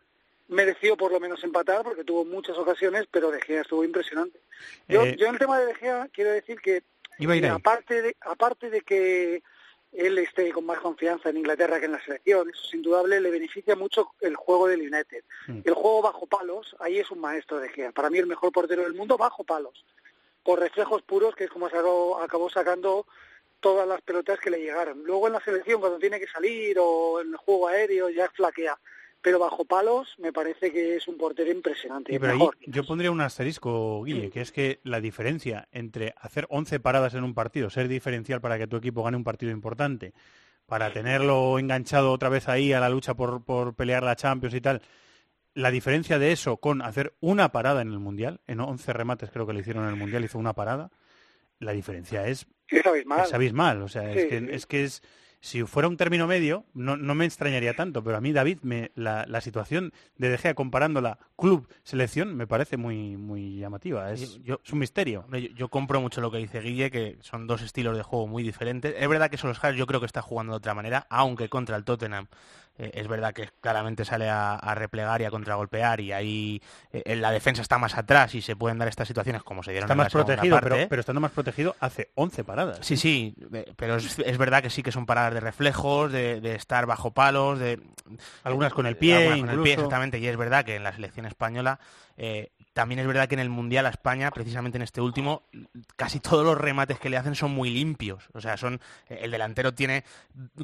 mereció por lo menos empatar porque tuvo muchas ocasiones, pero De Gea estuvo impresionante. Yo, Eh, yo en el tema de De Gea quiero decir que Iba a ir ahí. aparte de, aparte de que él esté con más confianza en Inglaterra que en la selección, eso es indudable, le beneficia mucho el juego del United. Mm. El juego bajo palos, ahí es un maestro de Gea. Para mí el mejor portero del mundo bajo palos, por reflejos puros, que es como sacó- acabó sacando todas las pelotas que le llegaron. Luego en la selección, cuando tiene que salir, o en el juego aéreo, ya flaquea. pero bajo palos me parece que es un portero impresionante. Sí, pero ahí mejor. yo pondría un asterisco, Guille, que es que la diferencia entre hacer 11 paradas en un partido, ser diferencial para que tu equipo gane un partido importante, para tenerlo enganchado otra vez ahí a la lucha por, por pelear la Champions y tal, la diferencia de eso con hacer una parada en el Mundial, en 11 remates creo que le hicieron en el Mundial, hizo una parada, la diferencia es, Es abismal. es abismal. O sea, es, que, sí. es que es si fuera un término medio, no, no me extrañaría tanto, pero a mí, David, me, la, la situación de De Gea comparándola club-selección me parece muy, muy llamativa. Es, Yo- es un misterio. Hombre, Yo, yo compro mucho lo que dice Guille, que son dos estilos de juego muy diferentes. Es verdad que Solskjaer yo creo que está jugando de otra manera, aunque contra el Tottenham es verdad que claramente sale a, a replegar y a contragolpear y ahí eh, en la defensa está más atrás y se pueden dar estas situaciones como se dieron Está en más protegido, parte. pero, pero estando más protegido hace 11 paradas. Sí, sí, eh, pero es, es verdad que sí que son paradas de reflejos, de, de estar bajo palos, de Algunas con el pie, algunas con el pie, exactamente. Y es verdad que en la selección española eh, también es verdad que en el mundial a España, precisamente en este último, casi todos los remates que le hacen son muy limpios. O sea, son eh, el delantero tiene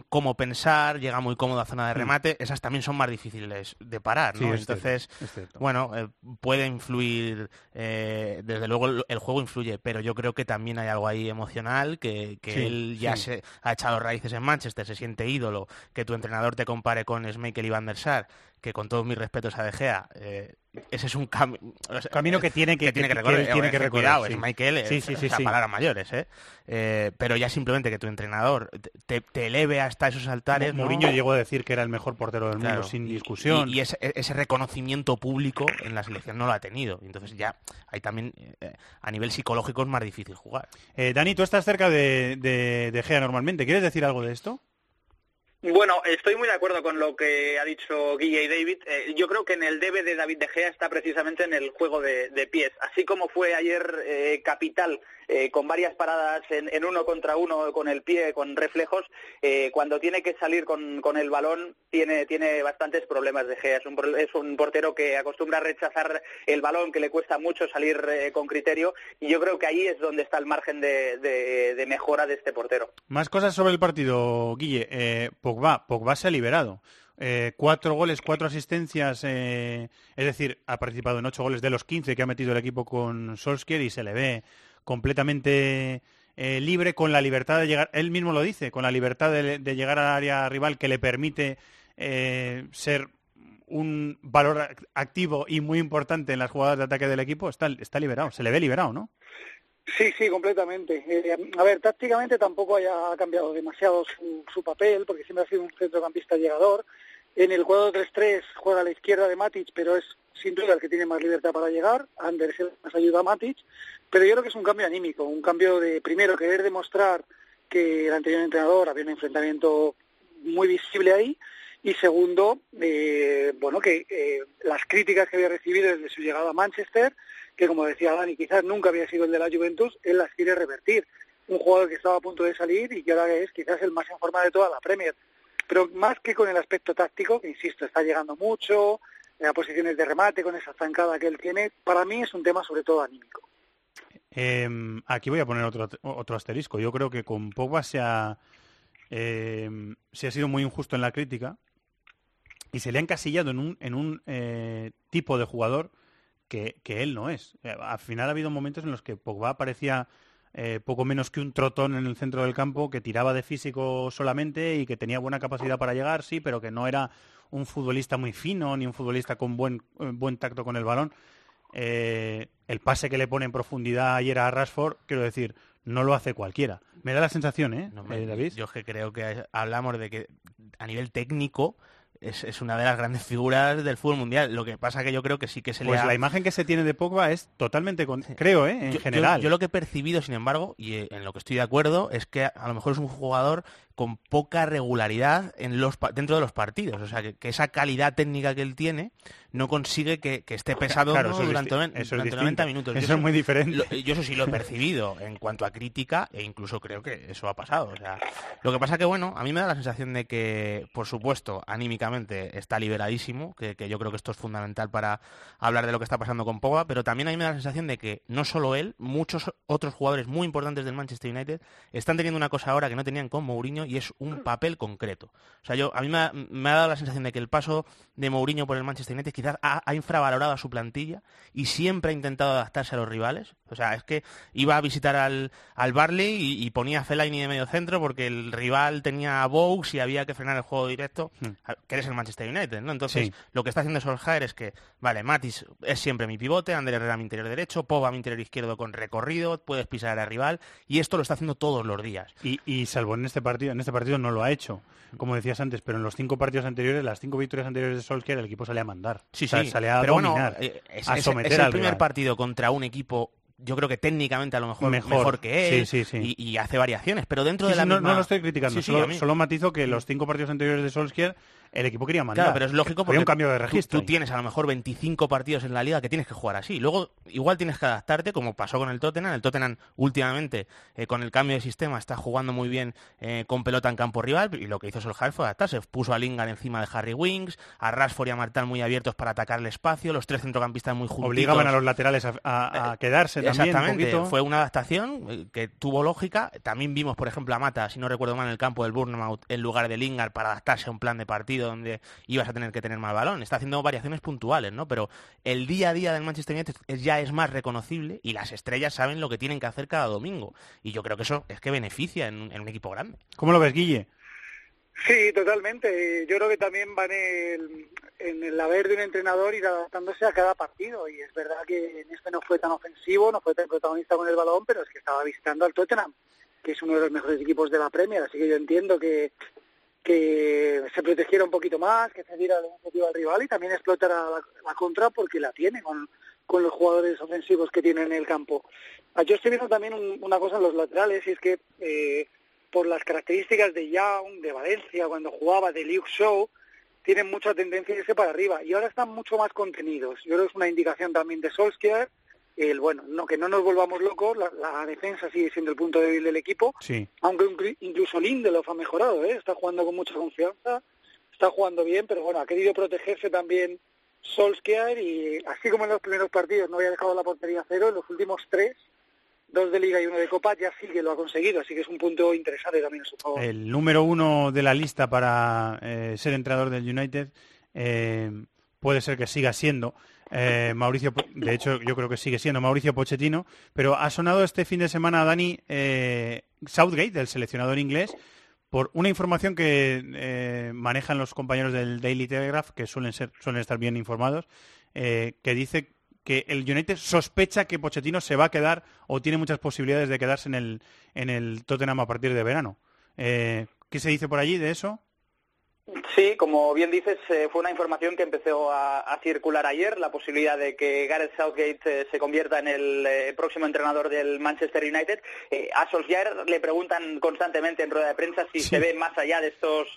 cómo pensar, llega muy cómodo a zona de Mm. remate. Esas también son más difíciles de parar, ¿no? Entonces, cierto. bueno, eh, puede influir, eh, desde luego el, el juego influye, pero yo creo que también hay algo ahí emocional, que, que Sí, él ya sí. se ha echado raíces en Manchester, se siente ídolo, que tu entrenador te compare con Schmeichel y Van der Sar, que con todos mis respetos a De Gea, eh, ese es un cami- o sea, Camino que tiene que- tiene que- que recorrer. que tiene que eh, recorrer, sí. Eh, Sí, sí, sí, o sea, sí. palabras mayores, ¿eh? Eh, Pero ya simplemente que tu entrenador te, te eleve hasta esos altares, ¿no? Mourinho llegó a decir que era el mejor portero del mundo sin discusión. Y, y ese, ese reconocimiento público en la selección no lo ha tenido. Entonces ya hay también, eh, a nivel psicológico es más difícil jugar. Dani, tú estás cerca de, de, de Gea normalmente. ¿Quieres decir algo de esto? Bueno, estoy muy de acuerdo con lo que ha dicho Guille y David. Eh, yo creo que en el debe de David De Gea está precisamente en el juego de, de pies. Así como fue ayer eh, capital eh, con varias paradas en, en uno contra uno con el pie, con reflejos, eh, cuando tiene que salir con, con el balón tiene, tiene bastantes problemas De Gea. Es un, es un portero que acostumbra a rechazar el balón, que le cuesta mucho salir eh, con criterio y yo creo que ahí es donde está el margen de- de- mejora de este portero. Más cosas sobre el partido, Guille. Eh, Pogba, Pogba se ha liberado. Eh, cuatro goles, cuatro asistencias, eh, es decir, ha participado en ocho goles de los 15 que ha metido el equipo con Solskjaer y se le ve completamente eh, libre con la libertad de llegar, él mismo lo dice, con la libertad de, de llegar al área rival que le permite eh, ser un valor ac- activo y muy importante en las jugadas de ataque del equipo, está, está liberado, se le ve liberado, ¿no? Sí, sí, completamente. Eh, a ver, tácticamente tampoco haya cambiado demasiado su, su papel, porque siempre ha sido un centrocampista llegador. En el cuadro 3-3 juega a la izquierda de Matic, pero es sin duda el que tiene más libertad para llegar. Anders más ayuda a Matic. Pero yo creo que es un cambio anímico, un cambio de, primero, querer demostrar que el anterior entrenador había un enfrentamiento muy visible ahí, y segundo, eh, bueno, que eh, las críticas que había recibido desde su llegada a Manchester, que como decía Dani, quizás nunca había sido el de la Juventus, él las quiere revertir. Un jugador que estaba a punto de salir y que ahora es quizás el más en forma de toda la Premier. Pero más que con el aspecto táctico, que insisto, está llegando mucho, en posiciones de remate, con esa zancada que él tiene, para mí es un tema sobre todo anímico. Eh, aquí voy a poner otro, otro asterisco. Yo creo que con Pogba se ha, eh, se ha sido muy injusto en la crítica y se le ha encasillado en un, en un eh, tipo de jugador que, que él no es. Eh, al final ha habido momentos en los que Pogba parecía eh, poco menos que un trotón en el centro del campo, que tiraba de físico solamente y que tenía buena capacidad para llegar, sí, pero que no era un futbolista muy fino ni un futbolista con buen, eh, buen tacto con el balón. Eh, el pase que le pone en profundidad ayer a Rashford, quiero decir, no lo hace cualquiera. Me da la sensación, ¿eh, No, David? Yo es que creo que hablamos de que a nivel técnico es, es una de las grandes figuras del fútbol mundial. Lo que pasa que yo creo que sí que se Pues le ha... la imagen que se tiene de Pogba es totalmente, con... creo, ¿eh? en Yo- general. Yo, lo que he percibido, sin embargo, y eh, en lo que estoy de acuerdo, es que a lo mejor es un jugador con poca regularidad en los dentro de los partidos. O sea, que, que esa calidad técnica que él tiene no consigue que, que esté pesado Claro, ¿no? eso es durante, es durante distinto. 90 minutos. Eso es muy diferente. lo- yo eso sí lo he percibido en cuanto a crítica e incluso creo que eso ha pasado. O sea, lo que pasa que, bueno, a mí me da la sensación de que, por supuesto, anímicamente está liberadísimo, que, que yo creo que esto es fundamental para hablar de lo que está pasando con Pogba, pero también a mí me da la sensación de que no solo él, muchos otros jugadores muy importantes del Manchester United están teniendo una cosa ahora que no tenían con Mourinho Mourinho y es un papel concreto. O sea, yo a mí me ha, me ha dado la sensación de que el paso de Mourinho por el Manchester United quizás ha, ha infravalorado a su plantilla y siempre ha intentado adaptarse a los rivales. O sea, es que iba a visitar al, al Barley y, y ponía a Fellaini de medio centro porque el rival tenía a Bows y había que frenar el juego directo, a- que eres el Manchester United, ¿no? Entonces, Sí. lo que está haciendo Solskjaer es que, vale, Matis es siempre mi pivote, Ander Herrera mi interior derecho, Pogba mi interior izquierdo con recorrido, puedes pisar al rival, y esto lo está haciendo todos los días. Y, y salvo en este partido, en este partido no lo ha hecho, como decías antes, pero en los cinco partidos anteriores, las cinco victorias anteriores de Solskjaer, el equipo sale a mandar. Sí, O sea, sí, sale a pero dominar, eh, es, a someter es el al primer rival. partido contra un equipo, yo creo que técnicamente a lo mejor Mejor. mejor, que él, Sí, sí, sí. Y, y hace variaciones, pero dentro de la no, misma... no lo estoy criticando, solo, solo matizo que los cinco partidos anteriores de Solskjaer el equipo quería mandar. Claro, pero es lógico porque Había un cambio de tú- registro. Tú, tienes a lo mejor 25 partidos en la liga que tienes que jugar así. Luego, igual tienes que adaptarte, como pasó con el Tottenham. El Tottenham, últimamente, eh, con el cambio de sistema, está jugando muy bien eh, con pelota en campo rival. Y lo que hizo Solskjaer fue adaptarse. Puso a Lingard encima de Harry Winks, a Rashford y a Martal muy abiertos para atacar el espacio, los tres centrocampistas muy juntitos. Obligaban a los laterales a, a- a quedarse también Exactamente, fue una adaptación eh, que tuvo lógica. También vimos, por ejemplo, a Mata, si no recuerdo mal, en el campo del Bournemouth en lugar de Lingard para adaptarse a un plan de partido donde ibas a tener que tener más balón. Está haciendo variaciones puntuales, ¿no? Pero el día a día del Manchester United es- ya es más reconocible y las estrellas saben lo que tienen que hacer cada domingo. Y yo creo que eso es que beneficia en, en un equipo grande. ¿Cómo lo ves, Guille? Sí, totalmente. Yo creo que también va en el, en el haber de un entrenador ir adaptándose a cada partido. Y es verdad que en este no fue tan ofensivo, no fue tan protagonista con el balón, pero es que estaba visitando al Tottenham, que es uno de los mejores equipos de la Premier. Así que yo entiendo que, que se protegiera un poquito más, que cediera la iniciativa al rival y también explotara la, la contra porque la tiene con, con los jugadores ofensivos que tiene en el campo. Ah, Yo estoy viendo también un- una cosa en los laterales y es que eh, por las características de Young, de Valencia, cuando jugaba, de Luke Shaw, tienen mucha tendencia a irse para arriba y ahora están mucho más contenidos. Yo creo que es una indicación también de Solskjaer. El, bueno, no que no nos volvamos locos, la, la defensa sigue siendo el punto débil del equipo, Sí. aunque inclu- incluso Lindelof ha mejorado, ¿eh? está jugando con mucha confianza, está jugando bien, pero bueno, ha querido protegerse también Solskjaer y así como en los primeros partidos no había dejado la portería a cero, en los últimos tres, dos de Liga y uno de Copa, ya sí que lo ha conseguido, así que es un punto interesante también a su favor. El número uno de la lista para eh, ser entrenador del United eh, puede ser que siga siendo eh, Mauricio, de hecho yo creo que sigue siendo Mauricio Pochettino, pero ha sonado este fin de semana, Dani, eh, Southgate, el seleccionador inglés, por una información que eh, manejan los compañeros del Daily Telegraph, que suelen, ser, suelen estar bien informados, eh, que dice que el United sospecha que Pochettino se va a quedar o tiene muchas posibilidades de quedarse en el, en el Tottenham a partir de verano. ¿Qué se dice por allí de eso? Sí, como bien dices, eh, fue una información que empezó a, a circular ayer, la posibilidad de que Gareth Southgate eh, se convierta en el eh, próximo entrenador del Manchester United. Eh, a Solskjaer le preguntan constantemente en rueda de prensa si se ve más allá de estos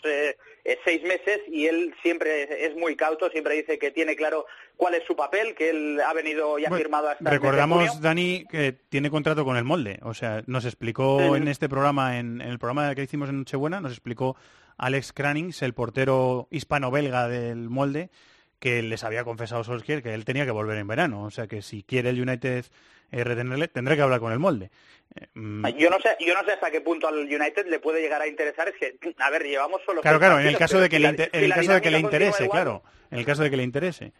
seis meses y él siempre es muy cauto, siempre dice que tiene claro cuál es su papel, que él ha venido y ha Bueno, firmado hasta el Recordamos, junio. Dani, que tiene contrato con el molde. O sea, nos explicó Sí. en este programa, en, en el programa que hicimos en Nochebuena, nos explicó Alex Cranings, el portero hispano-belga del molde, que les había confesado Solskjaer que él tenía que volver en verano. O sea, que si quiere el United eh, retenerle, tendrá que hablar con el molde. Eh, mm, Yo no sé, yo no sé hasta qué punto al United le puede llegar a interesar. Es que, a ver, llevamos solo. Claro, claro, en el caso de que le, la- inter- si en el la caso de que le dinámica continúa interese, igual- claro, en el caso de que le interese.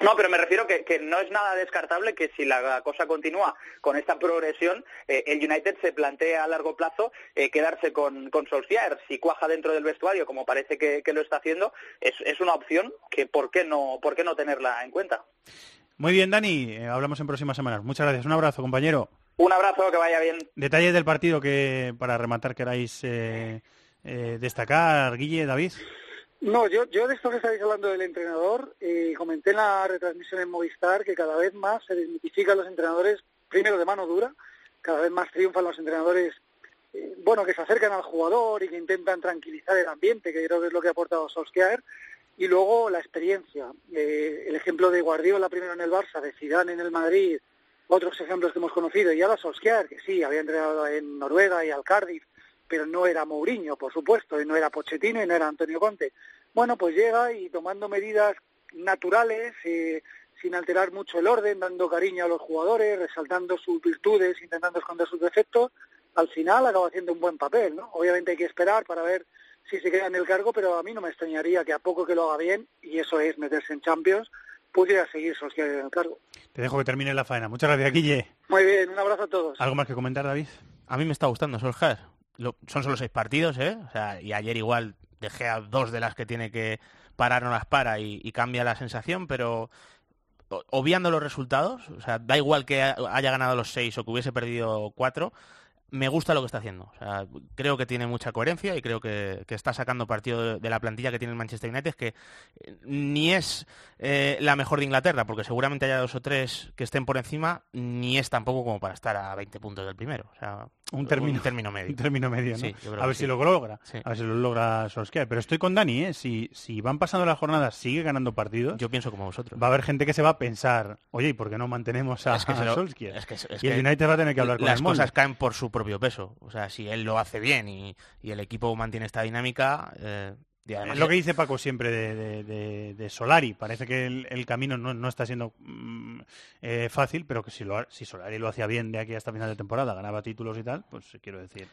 No, pero me refiero que, que no es nada descartable que si la cosa continúa con esta progresión, eh, el United se plantea a largo plazo eh, quedarse con, con Solskjaer. Si cuaja dentro del vestuario, como parece que, que lo está haciendo, es, es una opción que ¿por qué no, por qué no tenerla en cuenta? Muy bien, Dani, eh, hablamos en próximas semanas. Muchas gracias, un abrazo, compañero. Un abrazo, que vaya bien. Detalles del partido que, para rematar, queráis destacar, Guille, David. No, yo, yo de esto que estáis hablando del entrenador, eh, comenté en la retransmisión en Movistar que cada vez más se desmitifican los entrenadores, primero de mano dura, cada vez más triunfan los entrenadores, eh, bueno, que se acercan al jugador y que intentan tranquilizar el ambiente, que creo que es lo que ha aportado Solskjaer, y luego la experiencia. Eh, el ejemplo de Guardiola primero en el Barça, de Zidane en el Madrid, otros ejemplos que hemos conocido, y ahora Solskjaer, que sí, había entrenado en Noruega y al Cardiff, pero no era Mourinho, por supuesto, y no era Pochettino y no era Antonio Conte. Bueno, pues llega y tomando medidas naturales, eh, sin alterar mucho el orden, dando cariño a los jugadores, resaltando sus virtudes, intentando esconder sus defectos, al final acaba haciendo un buen papel, ¿no? Obviamente hay que esperar para ver si se queda en el cargo, pero a mí no me extrañaría que a poco que lo haga bien, y eso es meterse en Champions, pudiera seguir Solskjaer en el cargo. Te dejo que termine la faena. Muchas gracias, Guille. Muy bien, un abrazo a todos. ¿Algo más que comentar, David? A mí me está gustando Solskjaer. Son solo seis partidos, ¿eh? Y ayer igual dejé a dos de las que tiene que parar, no las para y, y cambia la sensación, pero obviando los resultados, o sea, da igual que ha- haya ganado los seis o que hubiese perdido cuatro, me gusta lo que está haciendo. O sea, creo que tiene mucha coherencia y creo que, que está sacando partido de, de la plantilla que tiene el Manchester United, que eh, ni es eh, la mejor de Inglaterra, porque seguramente haya dos o tres que estén por encima, ni es tampoco como para estar a 20 puntos del primero. O sea, Un término, término medio. [LAUGHS] Un término medio, ¿no? Sí, a ver sí. si lo logra. Sí. A ver si lo logra Solskjaer. Pero estoy con Dani, ¿eh? Si, si van pasando las jornadas, sigue ganando partidos. Yo pienso como vosotros. Va a haber gente que se va a pensar, oye, ¿y por qué no mantenemos a, Es que se a lo- Solskjaer? es que- es y el United va a tener que hablar con las el cosas caen por su propio peso. O sea, si él lo hace bien y, y el equipo mantiene esta dinámica, eh, y además Es lo que dice Paco siempre de, de- de- de Solari. Parece que el, el camino no, no está siendo mm, eh, fácil, pero que si, lo, si Solari lo hacía bien de aquí hasta final de temporada, ganaba títulos y tal, pues quiero decir,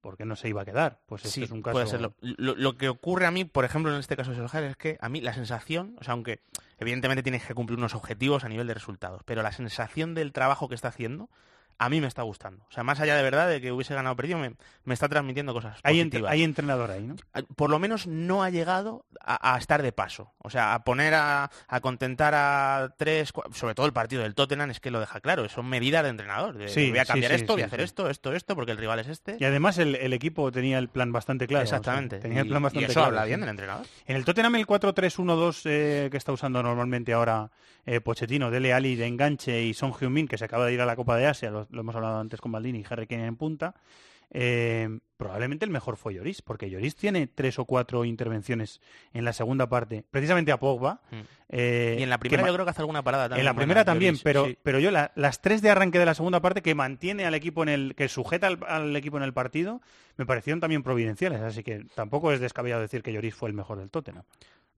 ¿por qué no se iba a quedar? Pues este Sí, es un caso... puede serlo. Lo, lo que ocurre a mí, por ejemplo, en este caso de Solskjaer, es que a mí la sensación, o sea, aunque evidentemente tienes que cumplir unos objetivos a nivel de resultados, pero la sensación del trabajo que está haciendo, a mí me está gustando. O sea, más allá de verdad de que hubiese ganado o perdido, me, me está transmitiendo cosas Hay, entrenador ahí, ¿no? por lo menos no ha llegado a, a estar de paso. O sea, a poner a, a contentar a tres, sobre todo el partido del Tottenham es que lo deja claro, son medidas de entrenador. de, Sí, voy a cambiar sí, esto, voy a hacer esto, esto, esto, porque el rival es este. Y además el, el equipo tenía el plan bastante claro. o sea, Exactamente. tenía el plan y bastante eso claro. habla bien del entrenador. En el Tottenham el 4-3-1-2 eh, que está usando normalmente ahora eh, Pochettino, Dele Ali de enganche y Son Heung-min, que se acaba de ir a la Copa de Asia, lo, lo hemos hablado antes con Maldini y Harry Kane en punta, eh, probablemente el mejor fue Lloris, porque Lloris tiene tres o cuatro intervenciones en la segunda parte, precisamente a Pogba. Mm. eh, y en la primera yo creo que hace alguna parada también. en la primera también, Lloris, pero, sí. pero yo la- las tres de arranque de la segunda parte que mantiene al equipo en el, que sujeta al, al equipo en el partido, me parecieron también providenciales, así que tampoco es descabellado decir que Lloris fue el mejor del Tottenham,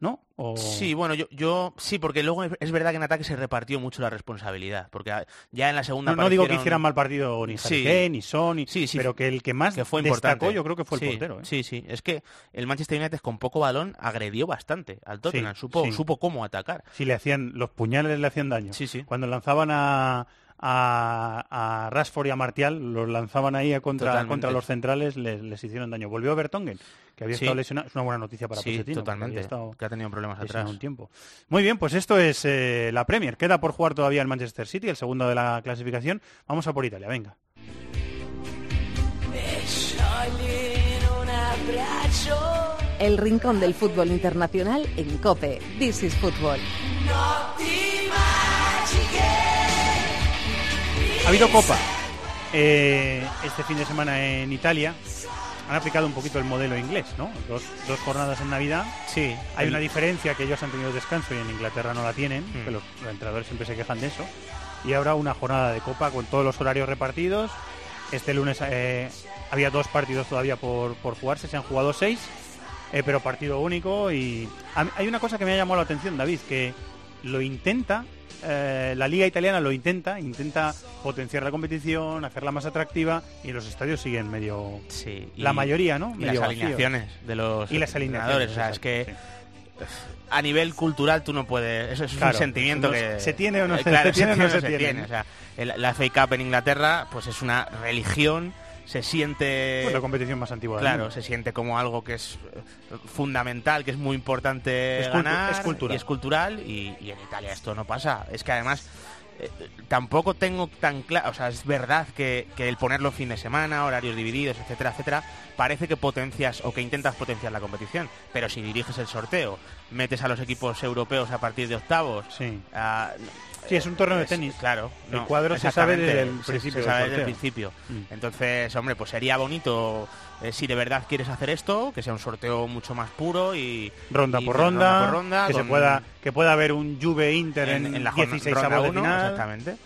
¿no? O- Sí, bueno, yo, yo sí, porque luego es- verdad que en ataque se repartió mucho la responsabilidad, porque ya en la segunda no, no digo que hicieran mal partido ni Sí. Ni Son, ni- Sí, sí, pero que el que más que fue destacó importante. yo creo que fue el Sí, portero. ¿eh? Sí, sí, es que el Manchester United con poco balón agredió bastante al Tottenham, Sí, supo, sí. supo cómo atacar. Si le hacían, los puñales le hacían daño. Sí, sí. Cuando lanzaban a, a, a Rashford y a Martial, los lanzaban ahí a contra, Totalmente. contra los centrales, les, les hicieron daño. Volvió Bertongen, que había Sí. estado lesionado. Es una buena noticia para Sí, Pochettino. totalmente, había estado que ha tenido problemas atrás. un tiempo. Muy bien, pues esto es eh, la Premier. Queda por jugar todavía el Manchester City, el segundo de la clasificación. Vamos a por Italia, venga. El rincón del fútbol internacional en Cope. This is Football. Ha habido Copa eh, este fin de semana en Italia. Han aplicado un poquito el modelo inglés, ¿no? Dos, dos jornadas en Navidad. Sí, Hay el- una diferencia que ellos han tenido descanso y en Inglaterra no la tienen, Mm. que los, los entrenadores siempre se quejan de eso. Y ahora una jornada de Copa con todos los horarios repartidos. Este lunes eh, había dos partidos todavía por, por jugarse, se han jugado seis, eh, pero partido único. Y hay una cosa que me ha llamado la atención, David, que lo intenta, eh, la liga italiana lo intenta, intenta potenciar la competición, hacerla más atractiva y los estadios siguen medio... Sí, y- la mayoría, ¿no? Y Medio las vacíos. alineaciones de los Y las alineaciones, o sea, es que a nivel cultural tú no puedes, eso es Claro, un sentimiento no- que ¿se tiene o no se- claro, se tiene o no se tiene, tiene? o sea, el- la FA Cup en Inglaterra pues es una religión, se siente Pues la competición más antigua Claro, se siente como algo que es eh, fundamental, que es muy importante Es ganar es cultural. y es cultural y, y en Italia esto no pasa. Es que además eh, tampoco tengo tan claro, o sea, es verdad que, que el ponerlo fin de semana, horarios divididos, etcétera, etcétera, parece que potencias o que intentas potenciar la competición, pero si diriges el sorteo, metes a los equipos europeos a partir de octavos, Sí. Sí, es un torneo de tenis. Claro. El cuadro se sabe desde el principio Se sabe desde el principio. Mm. Entonces, hombre, pues sería bonito eh, si de verdad quieres hacer esto, que sea un sorteo mucho más puro y ronda y por de ronda, por ronda, que se pueda que pueda haber un Juve Inter en, la jorna- 16 ronda de uno, final. exactamente.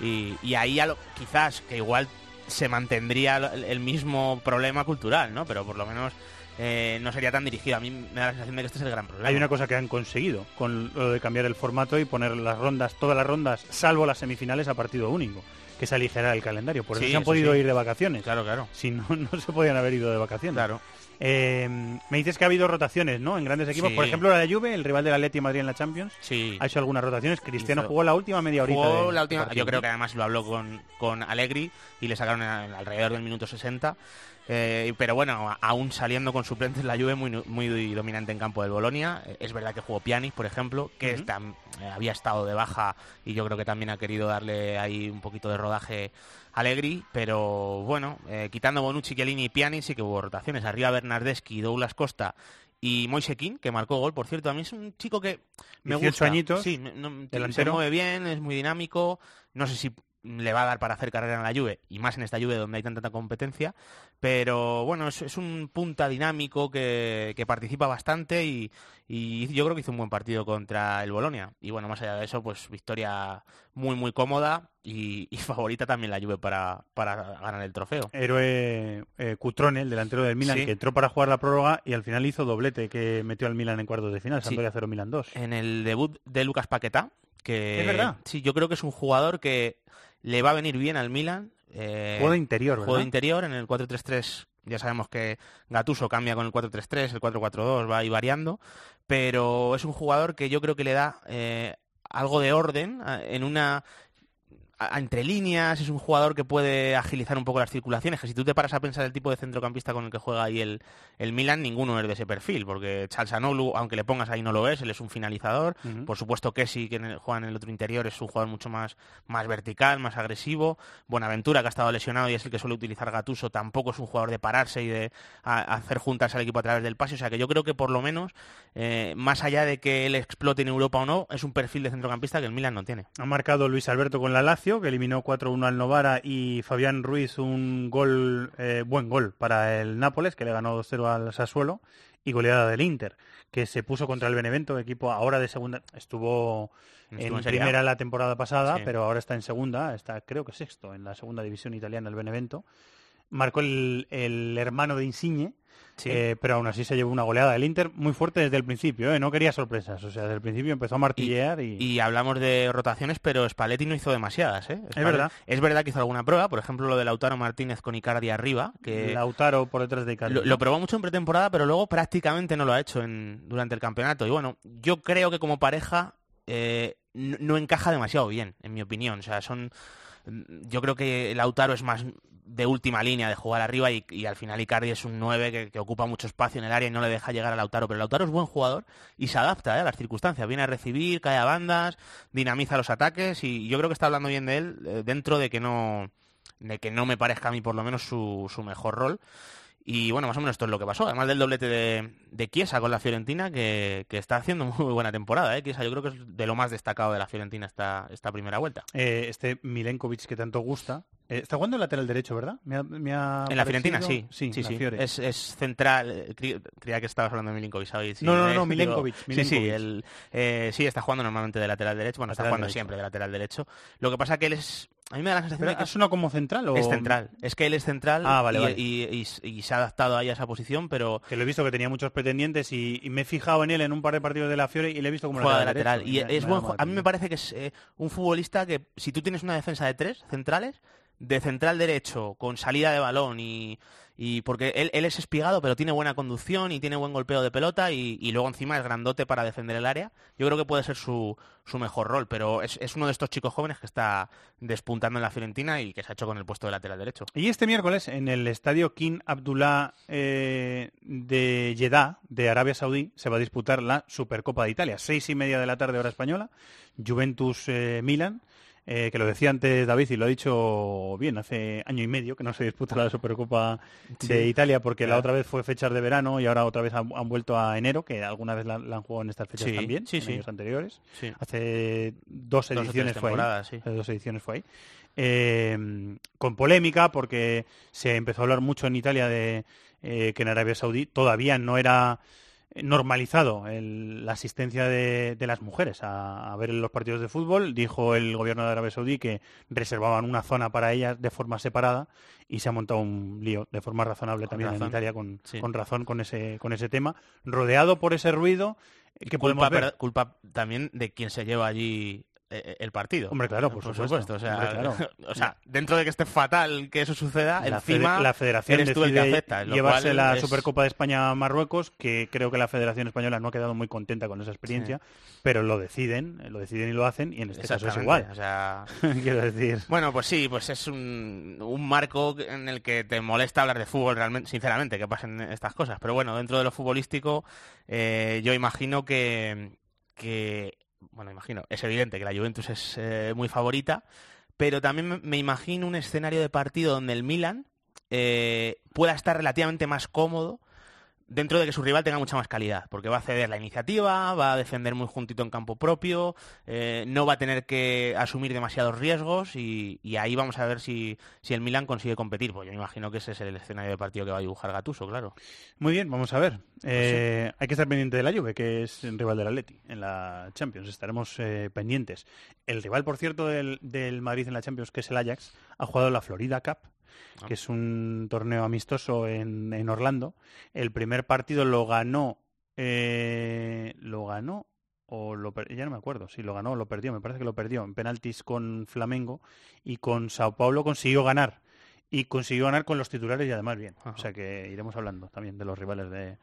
Y, y ahí a lo- quizás que igual se mantendría el mismo problema cultural, ¿no? Pero por lo menos eh, no sería tan dirigido. A mí me da la sensación de que este es el gran problema. Hay una cosa que han conseguido con lo de cambiar el formato y poner las rondas, todas las rondas, salvo las semifinales, a partido único. que se aligerara el calendario. Por eso Sí, se han eso podido sí. ir de vacaciones. Claro, claro. Si no, [LAUGHS] no se podían haber ido de vacaciones. Claro. Eh, me dices que ha habido rotaciones, ¿no? En grandes equipos. Sí. Por ejemplo, la Juve, el rival del Atleti de Madrid en la Champions, Sí. ha hecho algunas rotaciones. Cristiano Hizo- jugó la última media horita. Jugó de- la de última, yo creo que además lo habló con, con Allegri y le sacaron alrededor del minuto 60. Eh, pero bueno, aún saliendo con suplentes, la Juve muy, muy dominante en campo del Bolonia. Eh, Es verdad que jugó Pjanic, por ejemplo, que está- eh, había estado de baja y yo creo que también ha querido darle ahí un poquito de rodaje a Allegri. Pero bueno, eh, quitando Bonucci, Chiellini y Pjanic sí que hubo rotaciones. Arriba Bernardeschi, Douglas Costa y Moise que marcó gol, por cierto. A mí es un chico que me 18 gusta. añitos, Sí, no- se mueve bien, es muy dinámico. No sé si le va a dar para hacer carrera en la Juve, y más en esta Juve donde hay tanta competencia. Pero bueno, es, es un punta dinámico que, que participa bastante y, y yo creo que hizo un buen partido contra el Bolonia. Y bueno, más allá de eso, pues victoria muy, muy cómoda y, y [LAUGHS] favorita también la Juve para, para ganar el trofeo. Héroe eh, Cutrone, el delantero del Milan, Sí. que entró para jugar la prórroga y al final hizo doblete que metió al Milan en cuartos de final, Sí. Sampdoria 0 Milan 2. en el debut de Lucas Paquetá, que Es verdad. sí, yo creo que es un jugador que le va a venir bien al Milan. Eh, Juego de interior, Juego de ¿verdad? interior en el 4-3-3. Ya sabemos que Gatuso cambia con el 4-3-3, el 4-4-2 va ahí variando, pero es un jugador que yo creo que le da eh, algo de orden a- en una a- entre líneas, es un jugador que puede agilizar un poco las circulaciones, que si tú te paras a pensar el tipo de centrocampista con el que juega ahí el, el Milan, ninguno es de ese perfil, porque Chalsanoglu, aunque le pongas ahí no lo es, él es un finalizador, por supuesto sí, que en el- juega en el otro interior, es un jugador mucho más, más vertical, más agresivo, Buenaventura, que ha estado lesionado y es el que suele utilizar Gatuso, tampoco es un jugador de pararse y de a- hacer juntas al equipo a través del pase, o sea que yo creo que por lo menos, eh, más allá de que él explote en Europa o no, es un perfil de centrocampista que el Milan no tiene. Ha marcado Luis Alberto con la Lazio, que eliminó 4-1 al Novara, y Fabián Ruiz un gol, eh, buen gol para el Nápoles, que le ganó 2-0 al Sassuolo, y goleada del Inter, que se puso contra el Benevento, equipo ahora de segunda, estuvo, Estuvo en primera la temporada pasada, Sí. pero ahora está en segunda, está creo que sexto en la segunda división italiana el Benevento. Marcó el, el hermano de Insigne, Sí. eh, pero aún así se llevó una goleada del Inter muy fuerte desde el principio, ¿eh? no quería sorpresas, o sea, desde el principio empezó a martillear y... Y hablamos de rotaciones, pero Spalletti no hizo demasiadas, ¿eh? Spalletti- verdad. Es verdad que hizo alguna prueba, por ejemplo lo de Lautaro Martínez con Icardi arriba, que Lautaro por detrás de Icardi. lo, lo probó mucho en pretemporada, pero luego prácticamente no lo ha hecho en, durante el campeonato. Y bueno, yo creo que como pareja eh, no, no encaja demasiado bien, en mi opinión. O sea, son yo creo que Lautaro es más de última línea de jugar arriba y, al final Icardi es un 9 que, que ocupa mucho espacio en el área y no le deja llegar a Lautaro, pero Lautaro es buen jugador y se adapta ¿eh? a las circunstancias, viene a recibir, cae a bandas, dinamiza los ataques y yo creo que está hablando bien de él eh, dentro de que no de que no me parezca a mí por lo menos su, su mejor rol. Y bueno, más o menos esto es lo que pasó. Además del doblete de, de Chiesa con la Fiorentina, que, que está haciendo [LAUGHS] muy buena temporada. ¿eh? Chiesa yo creo que es de lo más destacado de la Fiorentina esta, esta primera vuelta. Eh, este Milenkovic que tanto gusta. Eh, está jugando en lateral derecho, ¿verdad? Me ha- me ha En la Fiorentina, sí. Sí, sí. Es, es central. eh, cre- Creía que estabas hablando de Milinkovic. ¿sabes? No, no, no, Milenkovic, Sí, sí, eh, sí, está jugando normalmente de lateral derecho. Bueno, está Lateral jugando derecho. siempre de lateral derecho. Lo que pasa que él es... A mí me da la sensación de que ¿Es una como central o...? es central. Es que él es central Ah, vale, y, vale. y- y- y se ha adaptado ahí a esa posición, pero Que lo he visto que tenía muchos pretendientes y, me he fijado en él en un par de partidos de la Fiore y le he visto como juega de lateral lateral. derecho, Y me- es me buen, a mí me parece que es eh, un futbolista que si tú tienes una defensa de tres centrales, de central derecho, con salida de balón y, y porque él, él es espigado, pero tiene buena conducción y tiene buen golpeo de pelota y, y luego encima es grandote para defender el área. Yo creo que puede ser su, su mejor rol, pero es, es uno de estos chicos jóvenes que está despuntando en la Fiorentina y que se ha hecho con el puesto de lateral derecho. Y este miércoles en el estadio King Abdullah eh, de Jeddah, de Arabia Saudí, se va a disputar la Supercopa de Italia. Seis y media de la tarde hora española, Juventus-Milan. eh, que lo decía antes David y lo ha dicho bien, hace año y medio que no se disputa la Supercopa de. Italia porque la otra vez fue fechas de verano y ahora otra vez han, han vuelto a enero, que alguna vez la, la han jugado en estas fechas Sí, también, sí, en años anteriores. Hace dos ediciones fue ahí. Hace dos ediciones fue ahí. Eh, con polémica porque se empezó a hablar mucho en Italia de eh, que en Arabia Saudí todavía no era normalizado el- la asistencia de, de las mujeres a, a ver los partidos de fútbol. Dijo el gobierno de Arabia Saudí que reservaban una zona para ellas de forma separada y se ha montado un lío de forma razonable Con también en. Italia con, Sí. con razón con ese, con ese tema, rodeado por ese ruido que culpa, ver. culpa también de quien se lleva allí el partido. Hombre, claro, por, supuesto. O, sea, Hombre, claro. [LAUGHS] o sea, dentro de que esté fatal que eso suceda, la encima la federación eres tú el que lo llevarse la es- Supercopa de España a Marruecos, que creo que la Federación Española no ha quedado muy contenta con esa experiencia, pero lo deciden, lo deciden y lo hacen, y en este caso es igual. O sea, [LAUGHS] Quiero decir. Bueno, pues sí, pues es un, un marco en el que te molesta hablar de fútbol realmente, sinceramente, que pasen estas cosas. Pero bueno, dentro de lo futbolístico, eh, yo imagino que, que, bueno, imagino, es evidente que la Juventus es eh, muy favorita, pero también me- imagino un escenario de partido donde el Milan eh, pueda estar relativamente más cómodo dentro de que su rival tenga mucha más calidad, porque va a ceder la iniciativa, va a defender muy juntito en campo propio, eh, no va a tener que asumir demasiados riesgos y, y ahí vamos a ver si, si el Milan consigue competir. Pues yo me imagino que ese es el escenario de partido que va a dibujar Gatuso, claro. Muy bien, vamos a ver. Eh, Hay que estar pendiente de la Juve, que es el rival del Atleti en la Champions. Estaremos eh, pendientes. El rival, por cierto, del, del Madrid en la Champions, que es el Ajax, ha jugado la Florida Cup, que es un torneo amistoso en, en Orlando. El primer partido lo ganó, eh, lo ganó o lo per- ya no me acuerdo si lo ganó o lo perdió. Me parece que lo perdió en penaltis con Flamengo y con Sao Paulo consiguió ganar y consiguió ganar con los titulares y además bien. O sea que iremos hablando también de los rivales de,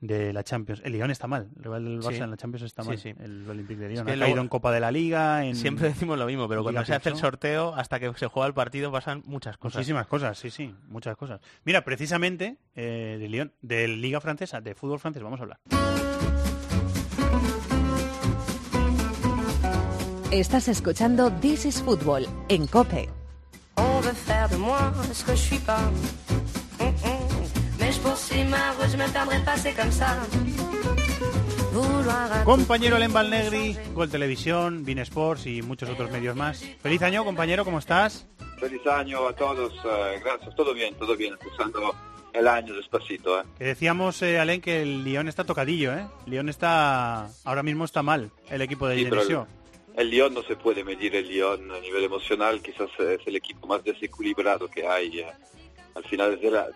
de la Champions. El Lyon está mal, el rival del Barça Sí. en la Champions está mal. sí. El Olympique de Lyon que ha caído en Copa de la Liga. En... Siempre decimos lo mismo, pero cuando Liga se hace el sorteo, hasta que se juega el partido, pasan muchas cosas. Muchísimas cosas, sí, sí, muchas cosas. Mira, precisamente eh, de Lyon, de Liga Francesa, de fútbol francés, vamos a hablar. Estás escuchando This is Football en Cope. On veut faire de moi ce que je suis pas. Hum, hum. Mais je poursuis ma route, je me perdrai pas, c'est comme ça. Vouloir un Compañero Len Negri, Gol Televisión, Bein Sports y muchos otros medios más. Feliz año, compañero, ¿cómo estás? Feliz año a todos, eh, gracias, todo bien, todo bien, empezando el año despacito. ¿eh? Que decíamos, eh, Alen, que el Lyon está tocadillo, ¿eh? Lyon está, ahora mismo está mal, el equipo de Sí, Genesio. El Lyon no se puede medir el Lyon a nivel emocional, quizás es el equipo más desequilibrado que hay. eh. Al final desde la-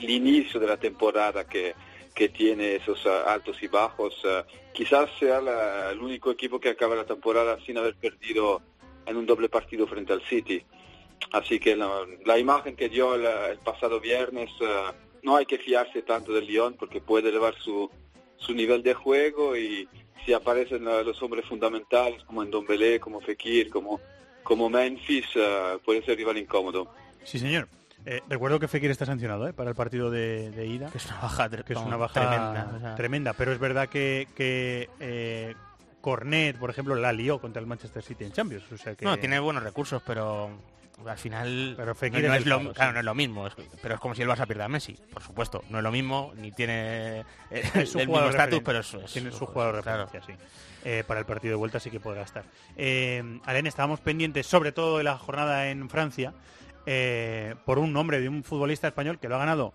el inicio de la temporada que, que tiene esos eh, altos y bajos, eh, quizás sea la- el único equipo que acaba la temporada sin haber perdido en un doble partido frente al City. Así que la, imagen que dio el, pasado viernes, eh, no hay que fiarse tanto del Lyon porque puede elevar su, su nivel de juego y si aparecen los hombres fundamentales como Ndombele, como Fekir, como, como Memphis, eh, puede ser rival incómodo. Sí, señor. Eh, recuerdo que Fekir está sancionado ¿eh? para el partido de, de ida. Que es una baja, que es una baja tremenda, o sea. tremenda, pero es verdad que, que eh, Cornet, por ejemplo, la lió contra el Manchester City en Champions. O sea que... No, tiene buenos recursos, pero al final Pero Fekir no es lo, palo, claro, sí. no es lo mismo, es- pero es como si el Barça pierda a Messi, por supuesto, no es lo mismo, ni tiene [LAUGHS] es su el mismo estatus, pero es, es- tiene su jugador de claro. referencia, sí. Eh, para el partido de vuelta sí que podrá estar. Eh, Alen, estábamos pendientes, sobre todo de la jornada en Francia, eh, por un nombre de un futbolista español que lo ha ganado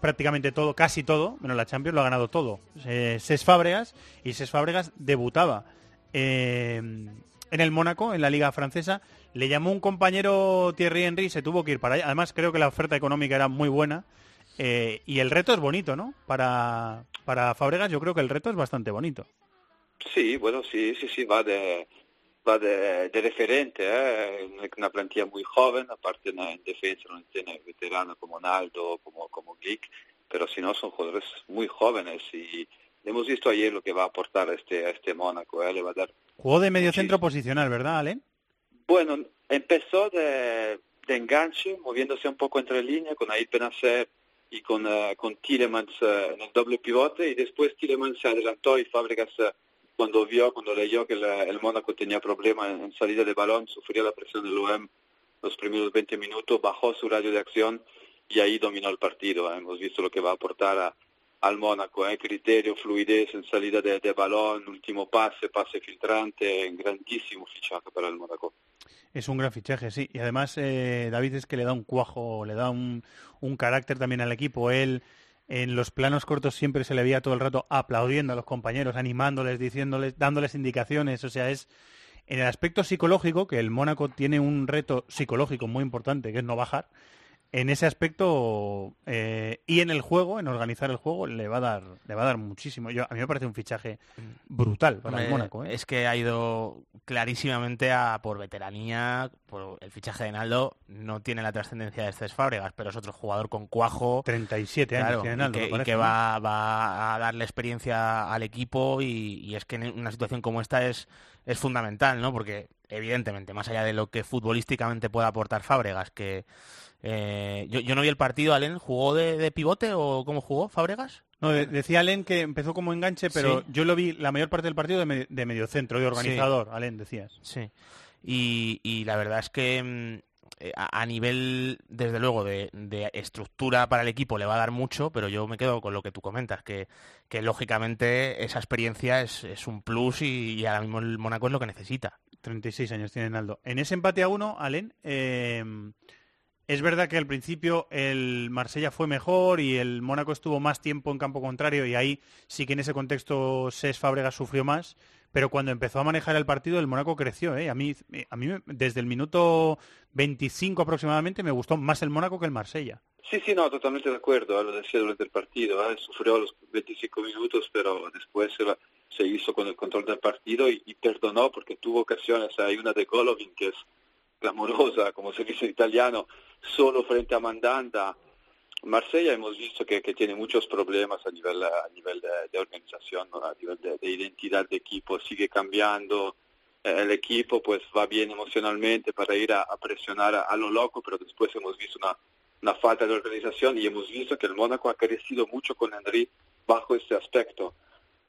prácticamente todo, casi todo, menos la Champions, lo ha ganado todo. Eh, Ses Fábregas, y Ses Fábregas debutaba eh, en el Mónaco, en la Liga Francesa. Le llamó un compañero Thierry Henry se tuvo que ir para allá. Además, creo que la oferta económica era muy buena. Eh, y el reto es bonito, ¿no? Para, para Fábregas yo creo que el reto es bastante bonito. Sí, bueno, sí, sí, sí, va de, va de, de referente, ¿eh? una plantilla muy joven, aparte en, en defensa no tiene veteranos como Naldo, como, como Glick, pero si no son jugadores muy jóvenes y hemos visto ayer lo que va a aportar a este, a este Mónaco, ¿eh? le va a dar Juego de medio centro posicional, ¿verdad, Alen? Bueno, empezó de, de enganche, moviéndose un poco entre líneas con Aid Benacer y con, eh, con Tillemans eh, en el doble pivote y después Tillemans se adelantó y Fábregas eh, cuando vio, cuando leyó que la- el Mónaco tenía problemas en, salida de balón, sufría la presión del OM los primeros 20 minutos, bajó su radio de acción y ahí dominó el partido. eh. Hemos visto lo que va a aportar a- al Mónaco, eh. criterio, fluidez en salida de, de balón, último pase, pase filtrante, grandísimo fichaje para el Mónaco. Es un gran fichaje, sí. Y además, eh, David es que le da un cuajo, le da un, un carácter también al equipo. Él, en los planos cortos, siempre se le veía todo el rato aplaudiendo a los compañeros, animándoles, diciéndoles, dándoles indicaciones. O sea, es en el aspecto psicológico, que el Mónaco tiene un reto psicológico muy importante, que es no bajar. En ese aspecto eh, y en el juego, en organizar el juego, le va a dar, le va a dar muchísimo. Yo, a mí me parece un fichaje brutal para el Mónaco. ¿eh? Es que ha ido clarísimamente a por veteranía, por el fichaje de Naldo. No tiene la trascendencia de Cés Fábregas, pero es otro jugador con cuajo. 37 años Claro, tiene y que, me y parece, que ¿no? va, va a darle experiencia al equipo y, y es que en una situación como esta es, es fundamental, ¿no? Porque evidentemente, más allá de lo que futbolísticamente pueda aportar Fábregas, que eh, yo, yo no vi el partido, Alen, ¿jugó de, de pivote o cómo jugó Fábregas? No, de- decía Alen que empezó como enganche, pero Sí. yo lo vi la mayor parte del partido de, me- de mediocentro, de organizador, Alen, decías. Sí. Y, y la verdad es que mm, eh, a, nivel, desde luego, de, estructura para el equipo le va a dar mucho, pero yo me quedo con lo que tú comentas, que, lógicamente esa experiencia es, un plus y, y ahora mismo el Mónaco es lo que necesita. 36 años tiene Naldo. En ese empate a uno, Alen, eh, es verdad que al principio el Marsella fue mejor y el Mónaco estuvo más tiempo en campo contrario y ahí sí que en ese contexto Ses Fábregas sufrió más, pero cuando empezó a manejar el partido el Mónaco creció. ¿eh? A mí, a mí desde el minuto 25 aproximadamente me gustó más el Mónaco que el Marsella. Sí, sí, no, totalmente de acuerdo, lo decía durante el partido, eh, sufrió los 25 minutos, pero después se, hizo con el control del partido y perdonó porque tuvo ocasiones, hay una de Golovin que es clamorosa, como se dice en italiano, solo frente a Mandanda. Marsella hemos visto que, que tiene muchos problemas a nivel, a nivel de, organización, a nivel de, de identidad de equipo, sigue cambiando, eh, el equipo pues va bien emocionalmente para ir a, presionar a, a lo loco, pero después hemos visto una, una falta de organización y hemos visto que el Mónaco ha crecido mucho con Henry bajo este aspecto.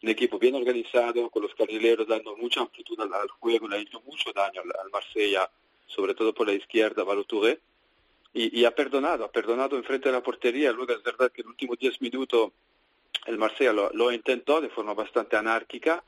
Un equipo bien organizado, con los carrileros dando mucha amplitud al, juego, le ha hecho mucho daño al Marsella, sobre todo por la izquierda, Balotouré, y, y ha perdonado, ha perdonado enfrente de la portería. Luego es verdad que en los últimos 10 minutos el Marsella lo, lo intentó de forma bastante anárquica,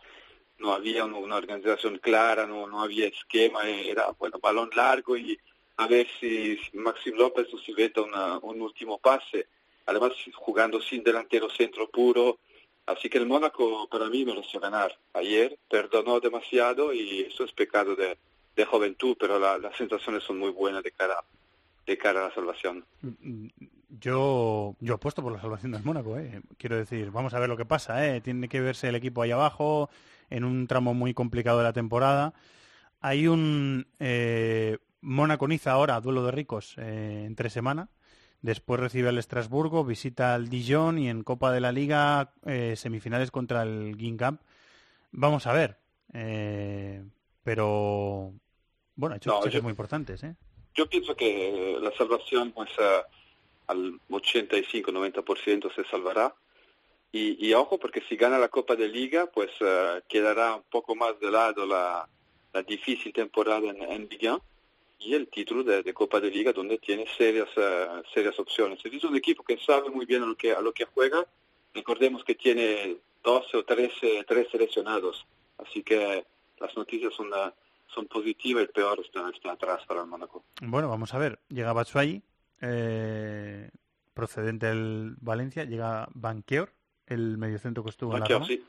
no había una, organización clara, no, no había esquema, era bueno balón largo y a ver si, si Maxim López nos inventa una- un último pase, además jugando sin delantero centro puro, así que el Mónaco para mí mereció ganar. Ayer, perdonó demasiado y eso es pecado de, de juventud, pero la- las sensaciones son muy buenas de cara, de cara a la salvación. Yo, yo apuesto por la salvación del Mónaco, ¿eh? quiero decir, vamos a ver lo que pasa, ¿eh? tiene que verse el equipo ahí abajo, en un tramo muy complicado de la temporada. Hay un eh, Mónaco-Niza ahora, duelo de ricos, eh, entre semana. Después recibe al Estrasburgo, visita al Dijon y en Copa de la Liga semifinales contra el Guingamp. Vamos a ver, pero bueno, ha hecho No, yo- muy importantes, ¿eh? Yo pienso que la salvación pues eh, al 85-90% se salvará. Y, y ojo, porque si gana la Copa de Liga, pues eh, quedará un poco más de lado la, la difícil temporada en, en Ligue 1 y el título de, de Copa de Liga, donde tiene serias, eh, serias opciones. Es un equipo que sabe muy bien a lo que, a lo que juega. Recordemos que tiene 12 o 13, 13 seleccionados. Así que las noticias son, eh, son positivas, el peor está, está atrás para el Mónaco. Bueno, vamos a ver. Llega Batshuayi, eh, procedente del Valencia. Llega Banqueur, el mediocentro que estuvo Banqueur, en la sí.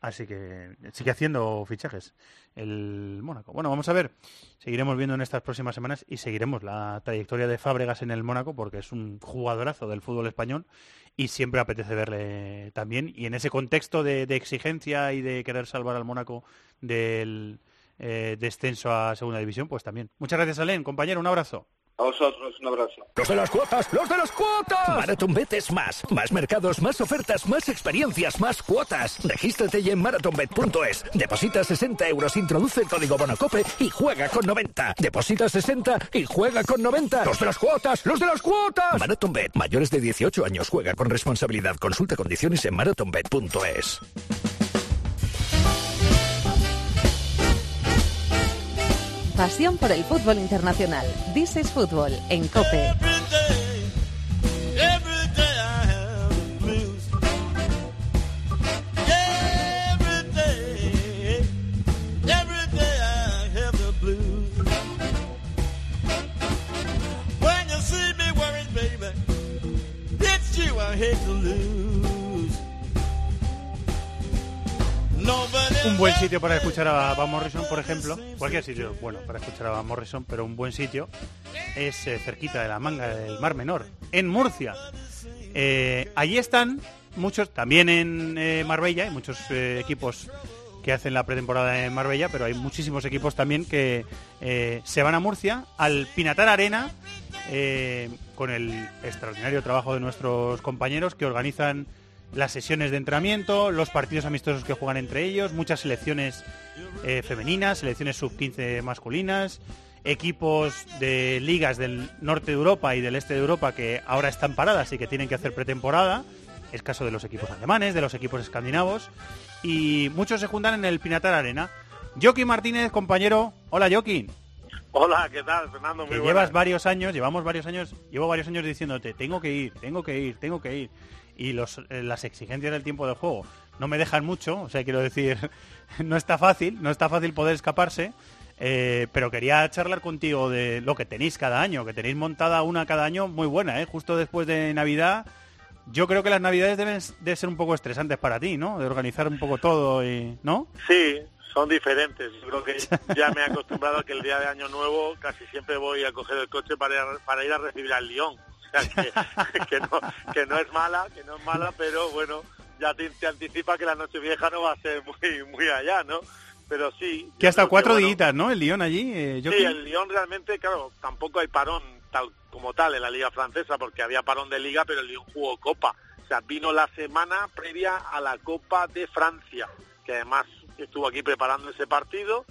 Así que sigue haciendo fichajes el Mónaco. Bueno, vamos a ver. Seguiremos viendo en estas próximas semanas y seguiremos la trayectoria de Fábregas en el Mónaco porque es un jugadorazo del fútbol español y siempre apetece verle también. Y en ese contexto de, de exigencia y de querer salvar al Mónaco del eh, descenso a Segunda División, pues también. Muchas gracias, Alen. Compañero, un abrazo. A vosotros, un abrazo. ¡Los de las cuotas! ¡Los de las cuotas! MarathonBet es más. Más mercados, más ofertas, más experiencias, más cuotas. Regístrate ya en marathonbet.es. Deposita 60 euros, introduce el código Bonocope y juega con 90. Deposita 60 y juega con 90. ¡Los de las cuotas! ¡Los de las cuotas! MarathonBet. Mayores de 18 años. Juega con responsabilidad. Consulta condiciones en marathonbet.es. Pasión por el fútbol internacional. This is Fútbol en COPE. I have the blues. Un buen sitio para escuchar a Van Morrison, por ejemplo, cualquier sitio bueno para escuchar a Van Morrison, pero un buen sitio es eh, cerquita de la manga del Mar Menor, en Murcia. Eh, allí están muchos, también en eh, Marbella, hay muchos equipos que hacen la pretemporada en Marbella, pero hay muchísimos equipos también que se van a Murcia, al Pinatar Arena, con el extraordinario trabajo de nuestros compañeros que organizan las sesiones de entrenamiento, los partidos amistosos que juegan entre ellos, muchas selecciones eh, femeninas, selecciones sub-15 masculinas, equipos de ligas del norte de Europa y del este de Europa que ahora están paradas y que tienen que hacer pretemporada. Es caso de los equipos alemanes, de los equipos escandinavos. Y muchos se juntan en el Pinatar Arena. Joaquín Martínez, compañero. Hola, Joaquín. Hola, ¿qué tal, Fernando? Muy que buenas. llevas varios años, llevamos varios años, llevo varios años diciéndote, tengo que ir, tengo que ir, tengo que ir. Y los, eh, las exigencias del tiempo de juego no me dejan mucho, o sea, quiero decir, [LAUGHS] no está fácil, no está fácil poder escaparse. eh, pero quería charlar contigo de lo que tenéis cada año, que tenéis montada una cada año muy buena, ¿eh? Justo después de Navidad. Yo creo que las Navidades deben de ser un poco estresantes para ti, ¿no? De organizar un poco todo y, ¿no? Sí, son diferentes. Creo que ya me he acostumbrado a que el día de Año Nuevo casi siempre voy a coger el coche para ir a, para ir a recibir al Lyon. Sea, que, [LAUGHS] que no, que no es mala, que no es mala, pero bueno, ya te, te anticipa que la noche vieja no va a ser muy, muy allá, ¿no? Pero sí. Que hasta cuatro bueno, días, ¿no? El Lyon allí. eh, Sí, Joaquín. el Lyon realmente, claro, tampoco hay parón tal como tal en la Liga Francesa, porque había parón de Liga, pero el Lyon jugó Copa. O sea, vino la semana previa a la Copa de Francia, que además estuvo aquí preparando ese partido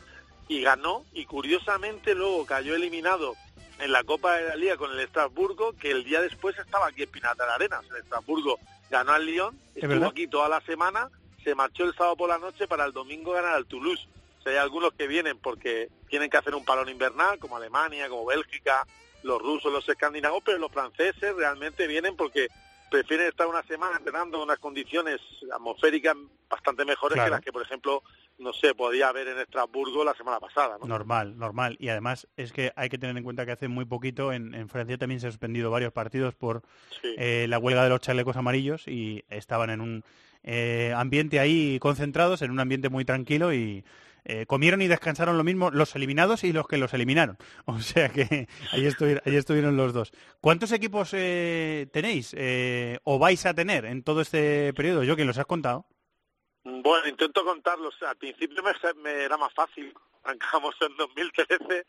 y ganó. Y curiosamente luego cayó eliminado en la Copa de la Liga con el Estrasburgo, que el día después estaba aquí en Pinatar Arenas. El Estrasburgo ganó al Lyon, estuvo verdad. aquí toda la semana, se marchó el sábado por la noche para el domingo ganar al Toulouse. O sea, hay algunos que vienen porque tienen que hacer un parón invernal, como Alemania, como Bélgica, los rusos, los escandinavos, pero los franceses realmente vienen porque prefieren estar una semana entrenando en unas condiciones atmosféricas bastante mejores Claro. que las que, por ejemplo, no sé, podía haber en Estrasburgo la semana pasada. ¿no? Normal, normal. Y además es que hay que tener en cuenta que hace muy poquito en, en Francia también se han suspendido varios partidos por Sí. eh, la huelga de los chalecos amarillos y estaban en un eh, ambiente ahí concentrados, en un ambiente muy tranquilo y eh, comieron y descansaron lo mismo los eliminados y los que los eliminaron. [LAUGHS] O sea que ahí, estuvi- ahí estuvieron los dos. ¿Cuántos equipos eh, tenéis eh, o vais a tener en todo este periodo? Yo que los has contado. Bueno, intento contarlos. Al principio me, era más fácil. [LAUGHS] Arrancamos en 2013.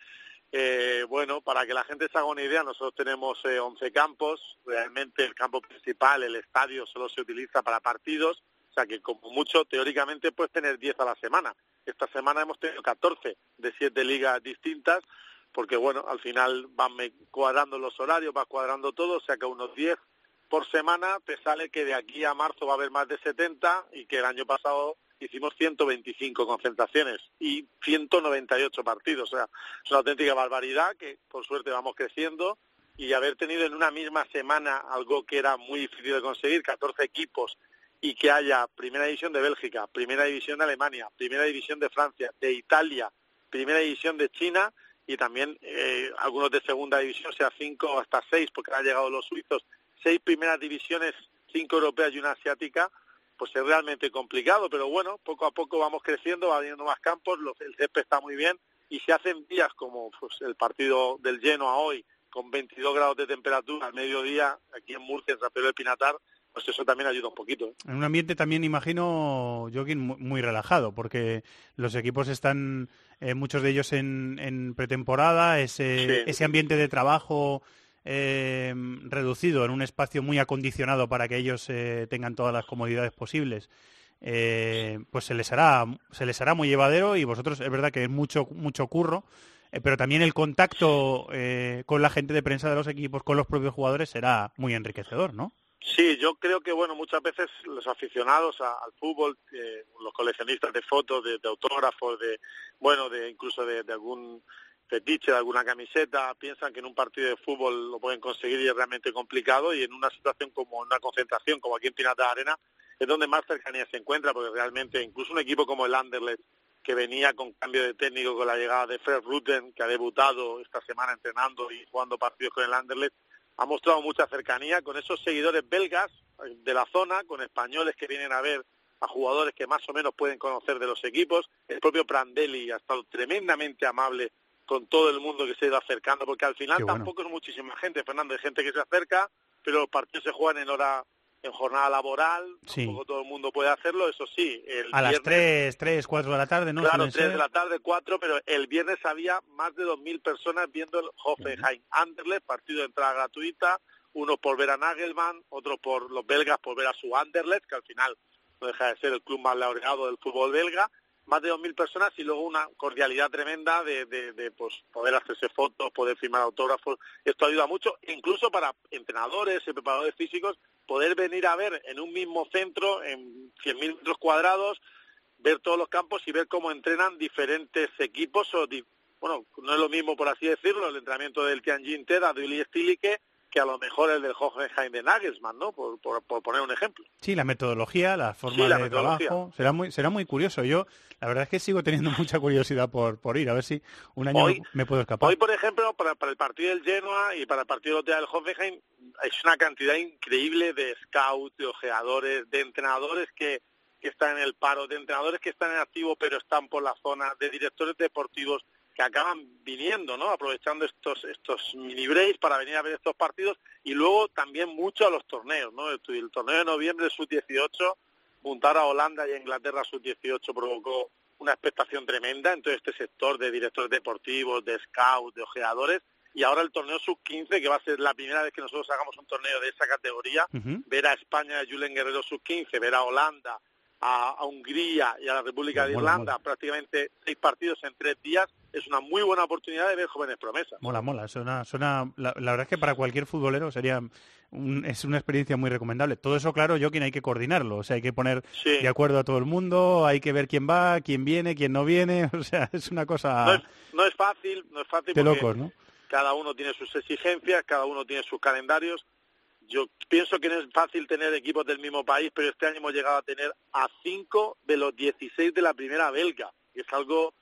Eh, bueno, para que la gente se haga una idea, nosotros tenemos eh, 11 campos. Realmente el campo principal, el estadio, solo se utiliza para partidos. O sea que como mucho, teóricamente puedes tener 10 a la semana. Esta semana hemos tenido 14 de 7 ligas distintas porque bueno, al final van cuadrando los horarios, va cuadrando todo, o sea que unos 10 por semana te sale que de aquí a marzo va a haber más de 70 y que el año pasado hicimos 125 concentraciones y 198 partidos. O sea, es una auténtica barbaridad que por suerte vamos creciendo y haber tenido en una misma semana algo que era muy difícil de conseguir, 14 equipos y que haya primera división de Bélgica, primera división de Alemania, primera división de Francia, de Italia, primera división de China y también eh, algunos de segunda división, sea cinco o hasta seis, porque han llegado los suizos, seis primeras divisiones, cinco europeas y una asiática, pues es realmente complicado, pero bueno, poco a poco vamos creciendo, va habiendo más campos, los- el césped está muy bien y se hacen días como pues, el partido del lleno a hoy, con 22 grados de temperatura al mediodía, aquí en Murcia, en San Pedro del Pinatar, pues eso también ayuda un poquito. ¿eh? En un ambiente también, imagino, Joaquín, mu- muy relajado, porque los equipos están, eh, muchos de ellos en, en pretemporada, ese, Sí. ese ambiente de trabajo eh, reducido en un espacio muy acondicionado para que ellos eh, tengan todas las comodidades posibles. eh, pues se les hará se les hará muy llevadero y vosotros es verdad que es mucho mucho curro eh, pero también el contacto eh, con la gente de prensa de los equipos con los propios jugadores será muy enriquecedor no Sí, yo creo que bueno muchas veces los aficionados al fútbol, eh, los coleccionistas de fotos, de, autógrafos, de bueno, de incluso de algún fetiche, de alguna camiseta, piensan que en un partido de fútbol lo pueden conseguir y es realmente complicado y en una situación como una concentración como aquí en Pinata Arena es donde más cercanía se encuentra porque realmente incluso un equipo como el Anderlecht que venía con cambio de técnico con la llegada de Fred Rutten que ha debutado esta semana entrenando y jugando partidos con el Anderlecht ha mostrado mucha cercanía con esos seguidores belgas de la zona, con españoles que vienen a ver a jugadores que más o menos pueden conocer de los equipos. El propio Prandelli ha estado tremendamente amable con todo el mundo que se ha ido acercando, porque al final tampoco es muchísima gente, Fernando, hay gente que se acerca, pero los partidos se juegan en hora en jornada laboral, Sí. tampoco todo el mundo puede hacerlo, eso sí. El A las viernes- 3, 3, 4 de la tarde, ¿no? Claro, Suelen 3 de la tarde, 4, pero el viernes había más de 2.000 personas viendo el Hoffenheim Anderlecht, partido de entrada gratuita, unos por ver a Nagelmann, otros por los belgas por ver a su Anderlecht, que al final no deja de ser el club más laureado del fútbol belga, más de 2.000 personas y luego una cordialidad tremenda de, de, de, pues, poder hacerse fotos, poder firmar autógrafos. Esto ayuda mucho, incluso para entrenadores y preparadores físicos, poder venir a ver en un mismo centro, en 100.000 metros cuadrados, ver todos los campos y ver cómo entrenan diferentes equipos. O bueno, no es lo mismo, por así decirlo, el entrenamiento del Tianjin Teda, de Uli Stilicke, que a lo mejor el del Hoffenheim de Nagelsmann, ¿no? Por, por, por poner un ejemplo. Sí, la metodología, la forma Sí, la de trabajo. Será muy, será muy curioso. Yo, la verdad es que sigo teniendo [LAUGHS] mucha curiosidad por, por ir, a ver si un año Hoy- me puedo escapar. Hoy, por ejemplo, para, para el partido del Genoa y para el partido del Hoffenheim, es una cantidad increíble de scouts, de ojeadores, de entrenadores que, que están en el paro, de entrenadores que están en activo pero están por la zona, de directores deportivos que acaban viniendo, ¿no? Aprovechando estos estos mini breaks para venir a ver estos partidos y luego también mucho a los torneos, ¿no? El, el torneo de noviembre sub-18 juntar a Holanda y a Inglaterra sub-18 provocó una expectación tremenda en todo este sector de directores deportivos, de scouts, de ojeadores, y ahora el torneo sub-15, que va a ser la primera vez que nosotros hagamos un torneo de esa categoría, ver a España de Julen Guerrero sub-15, ver a Holanda, a, a Hungría y a la República de Irlanda, prácticamente seis partidos en tres días, es una muy buena oportunidad de ver jóvenes promesas. Mola, mola. Suena, suena, la, la verdad es que para cualquier futbolero sería un- es una experiencia muy recomendable. Todo eso, claro, yo quien hay que coordinarlo. O sea, hay que poner Sí. de acuerdo a todo el mundo, hay que ver quién va, quién viene, quién no viene. [LAUGHS] O sea, es una cosa No es, no es fácil, no es fácil de locos, ¿no? cada uno tiene sus exigencias, cada uno tiene sus calendarios. Yo pienso que no es fácil tener equipos del mismo país, pero este año hemos llegado a tener a cinco de los 16 de la primera belga, y es algo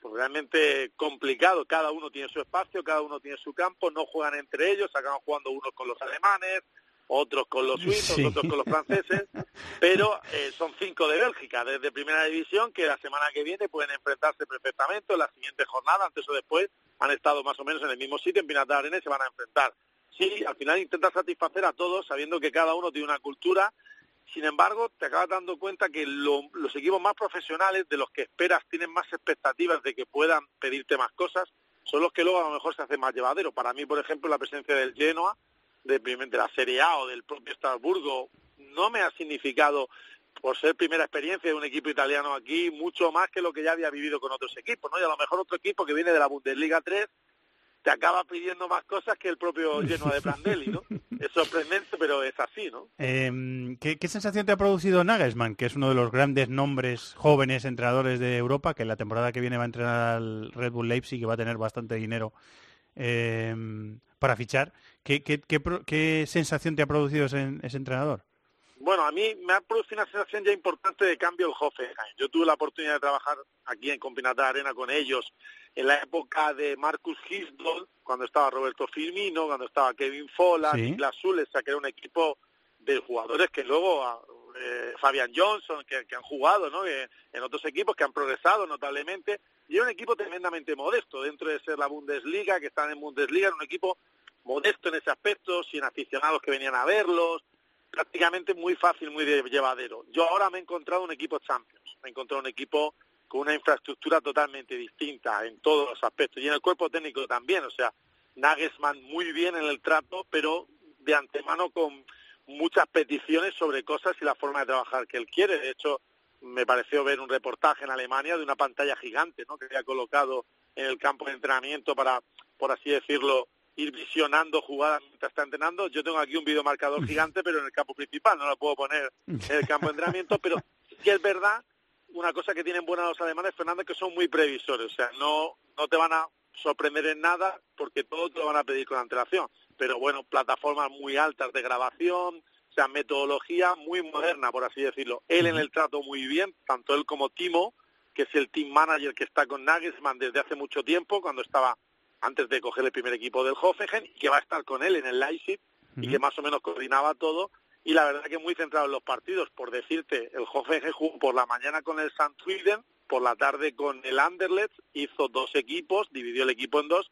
pues, realmente complicado. Cada uno tiene su espacio, cada uno tiene su campo, no juegan entre ellos, acaban jugando unos con los alemanes, otros con los suizos, Sí. otros con los franceses, [LAUGHS] pero eh, son cinco de Bélgica, desde primera división, que la semana que viene pueden enfrentarse perfectamente, o la siguiente jornada, antes o después, han estado más o menos en el mismo sitio, en Pinatar Arena, y se van a enfrentar. Sí, al final intentas satisfacer a todos, sabiendo que cada uno tiene una cultura, sin embargo, te acabas dando cuenta que lo- los equipos más profesionales, de los que esperas, tienen más expectativas de que puedan pedirte más cosas, son los que luego a lo mejor se hacen más llevadero. Para mí, por ejemplo, la presencia del Genoa, de, la Serie A o del propio Estrasburgo, no me ha significado, por ser primera experiencia de un equipo italiano aquí, mucho más que lo que ya había vivido con otros equipos, ¿no? Y a lo mejor otro equipo que viene de la Bundesliga 3 te acaba pidiendo más cosas que el propio [LAUGHS] Genoa de Prandelli, ¿no? Es sorprendente, pero es así, ¿no? Eh, ¿qué, qué sensación te ha producido Nagelsmann, que es uno de los grandes nombres jóvenes entrenadores de Europa, que la temporada que viene va a entrenar al Red Bull Leipzig y va a tener bastante dinero eh, para fichar? ¿Qué, qué, qué pro- qué sensación te ha producido ese, ese entrenador? Bueno, a mí me ha producido una sensación ya importante de cambio el Hoffenheim. Yo tuve la oportunidad de trabajar aquí en Combinata Arena con ellos en la época de Marcus Hisdol, cuando estaba Roberto Firmino, cuando estaba Kevin Fola, Sí. Niklas Zules, o sea, que era un equipo de jugadores que luego, ah, eh, Fabian Johnson, que, que han jugado ¿no? Que en otros equipos, que han progresado notablemente, y era un equipo tremendamente modesto, dentro de ser la Bundesliga, que están en Bundesliga, era un equipo modesto en ese aspecto, sin aficionados que venían a verlos, prácticamente muy fácil, muy de- llevadero. Yo ahora me he encontrado un equipo Champions, me he encontrado un equipo con una infraestructura totalmente distinta en todos los aspectos y en el cuerpo técnico también, o sea, Nagelsmann muy bien en el trato, pero de antemano con muchas peticiones sobre cosas y la forma de trabajar que él quiere. De hecho, me pareció ver un reportaje en Alemania de una pantalla gigante, ¿no? Que había colocado en el campo de entrenamiento para, por así decirlo, ir visionando jugadas mientras está entrenando. Yo tengo aquí un videomarcador gigante, pero en el campo principal, no lo puedo poner en el campo de entrenamiento, pero sí es verdad, una cosa que tienen buena los alemanes, Fernando, es que son muy previsores, o sea, no, no te van a sorprender en nada porque todo te lo van a pedir con antelación. Pero bueno, plataformas muy altas de grabación, o sea, metodología muy moderna, por así decirlo. Él en el trato muy bien, tanto él como Timo, que es el team manager que está con Nagelsmann desde hace mucho tiempo, cuando estaba antes de coger el primer equipo del Hoffenheim, y que va a estar con él en el Leipzig, y que más o menos coordinaba todo, y la verdad que muy centrado en los partidos, por decirte, el Hoffenheim jugó por la mañana con el St. Sweden, por la tarde con el Anderlecht, hizo dos equipos, dividió el equipo en dos,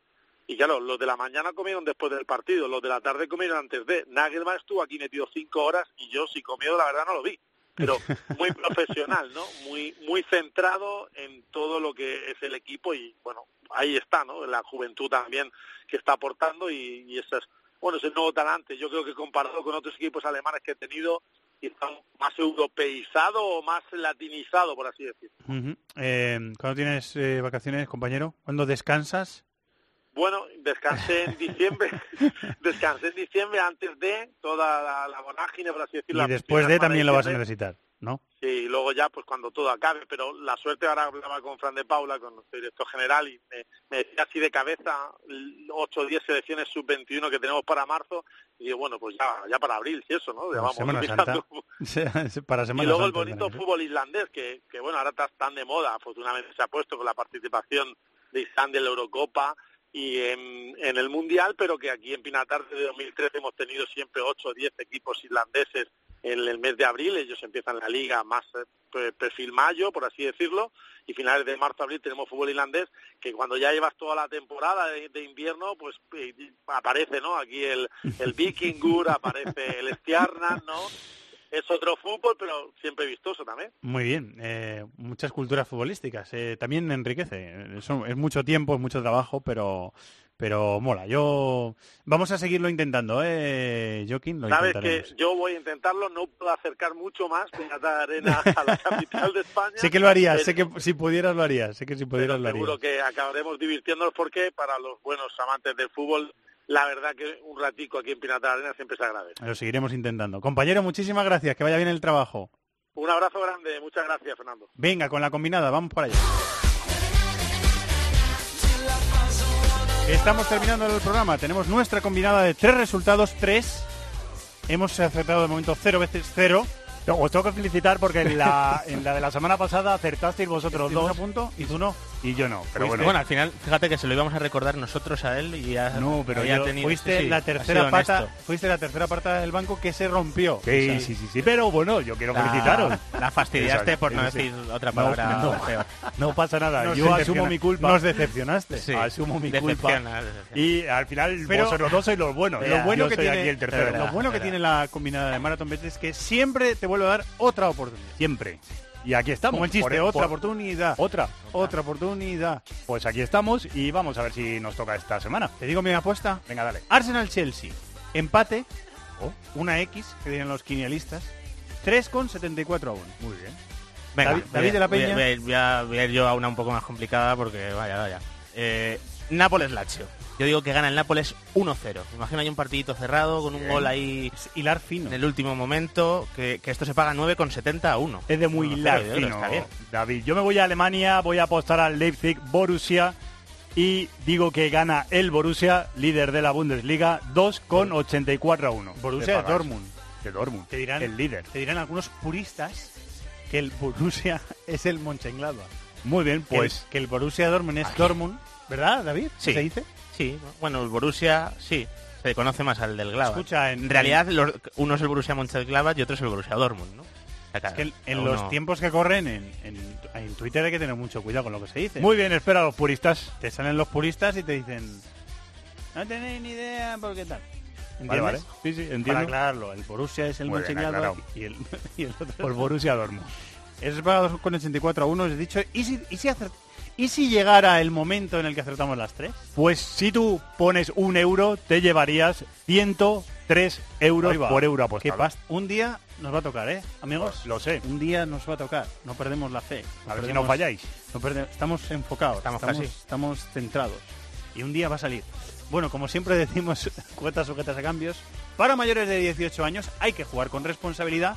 y claro, los de la mañana comieron después del partido, los de la tarde comieron antes de. Nagelman estuvo aquí metido cinco horas y yo si comió la verdad no lo vi. Pero [LAUGHS] muy profesional, ¿no? Muy muy centrado en todo lo que es el equipo y bueno, ahí está, ¿no? La juventud también que está aportando y, y ese es, bueno, ese nuevo talante. Yo creo que comparado con otros equipos alemanes que he tenido, está más europeizado o más latinizado, por así decirlo. Eh, ¿Cuándo tienes eh, vacaciones, compañero? ¿Cuándo descansas? Bueno, descansé en diciembre, [LAUGHS] descansé en diciembre antes de toda la, la vorágine, por así decirlo. Y después de también lo vas a necesitar, ¿no? Sí, y luego ya pues cuando todo acabe, pero la suerte ahora hablaba con Fran de Paula, con nuestro director general, y me, me decía así de cabeza l- ocho o diez selecciones sub-21 que tenemos para marzo, y digo, bueno, pues ya, ya para abril, si eso, ¿no? Ya vamos Semana. Santa. [LAUGHS] [LAUGHS] Para Semana Y luego el bonito fútbol islandés, que, que bueno, ahora está tan de moda, afortunadamente se ha puesto con la participación de Islandia en la Eurocopa y en, en el Mundial, pero que aquí en Pinatar desde 2013 hemos tenido siempre 8 o 10 equipos islandeses en el mes de abril, ellos empiezan la liga más eh, pe- perfil mayo, por así decirlo, y finales de marzo-abril tenemos fútbol irlandés, que cuando ya llevas toda la temporada de, de invierno, pues eh, aparece, ¿no? Aquí el, el [LAUGHS] Vikingur, aparece el Stjarnan, ¿no? Es otro fútbol, pero siempre vistoso también. Muy bien, eh, muchas culturas futbolísticas. eh, también enriquece. Eso es mucho tiempo, es mucho trabajo, pero pero mola. Yo vamos a seguirlo intentando, eh, Joaquín. Lo Sabes que yo voy a intentarlo, no puedo acercar mucho más Pinata Arena [LAUGHS] a la capital de España. Sé que lo harías, pero- sé que si pudieras lo harías, sé que si pudieras lo harías. seguro que acabaremos divirtiéndonos porque para los buenos amantes del fútbol, la verdad que un ratico aquí en Pinata Arena siempre se agradece. Lo seguiremos intentando. Compañero, muchísimas gracias, que vaya bien el trabajo. Un abrazo grande, muchas gracias Fernando. Venga, con la combinada, vamos por allá. Estamos terminando el programa. Tenemos nuestra combinada de tres resultados, tres. Hemos acertado de momento cero veces cero. Os tengo que felicitar porque en la, en la de la semana pasada acertasteis vosotros dos. a punto y tú no. Y yo no. Pero bueno, al final, fíjate que se lo íbamos a recordar nosotros a él y ya No, pero tenido- fuiste sí, la tercera pata, fuiste la tercera pata del banco que se rompió. Sí, O sea, sí, sí, sí, pero bueno, yo quiero felicitaros. La fastidiaste por no decir otra palabra no, peor. no pasa nada. Nos yo asumo mi culpa. Nos decepcionaste. Sí. Asumo mi culpa. Decepciona. Y al final Pero- vosotros dos sois los buenos. Lo bueno, Yo que soy tiene, aquí el tercero. lo bueno que tiene la combinada de Marathon Bet es que siempre te vuelve a dar otra oportunidad. Siempre. Y aquí estamos. Como el chiste, Por- otra por- oportunidad. Otra. Otra oportunidad. Pues aquí estamos y vamos a ver si nos toca esta semana. Te digo mi apuesta. Venga, dale. Arsenal-Chelsea. Empate. Oh. Una X, que dirían los quinialistas. 3,74 a 1. Muy bien. Venga, David- voy- de la Peña. Voy, a ir- voy a, voy a ir yo a una un poco más complicada porque vaya, vaya. Eh, Nápoles-Lazio. Yo digo que gana el Nápoles 1-0. Me imagino hay un partidito cerrado con un Bien. gol ahí hilar fino. en el último momento, que, que esto se paga 9,70 a 1. Es de muy 1-0, hilar que fino, está bien. David. Yo me voy a Alemania, voy a apostar al Leipzig Borussia y digo que gana el Borussia, líder de la Bundesliga, 2,84 a 1. Borussia de. Dortmund. De Dortmund. Te dirán, el líder. Te dirán algunos puristas que el Borussia [LAUGHS] es el Mönchengladbach. Muy bien, Que el- pues que el, Borussia Dortmund es Dortmund, ¿verdad, David? Sí. ¿Se dice? Sí, bueno, el Borussia, sí, se conoce más al del Gladbach. Escucha, en- en realidad los- uno es el Borussia Mönchengladbach y otro es el Borussia Dortmund, ¿no? Es que en, uno- los tiempos que corren en, en- en Twitter hay que tener mucho cuidado con lo que se dice. muy bien, espera a los puristas. Te salen los puristas y te dicen, no tenéis ni idea por qué tal. Vale, vale. ¿Entiendes? Sí, sí, Para entiendo. aclararlo, el Borussia es el Mönchengladbach y el, [LAUGHS] y el otro Por Borussia Dortmund. Eso es para 2,84 a 1, os he dicho. ¿Y si, y, si ¿Y si llegara el momento en el que acertamos las tres? Pues si tú pones un euro, te llevarías 103 euros por euro Qué apostado. pasta. Un día nos va a tocar, ¿eh, amigos? Lo sé. Un día nos va a tocar. No perdemos la fe. A ver si perdemos- no falláis. no perde- estamos enfocados. Estamos estamos, casi. estamos centrados. Y un día va a salir. Bueno, como siempre decimos, [LAUGHS] cuotas sujetas a cambios. Para mayores de 18 años hay que jugar con responsabilidad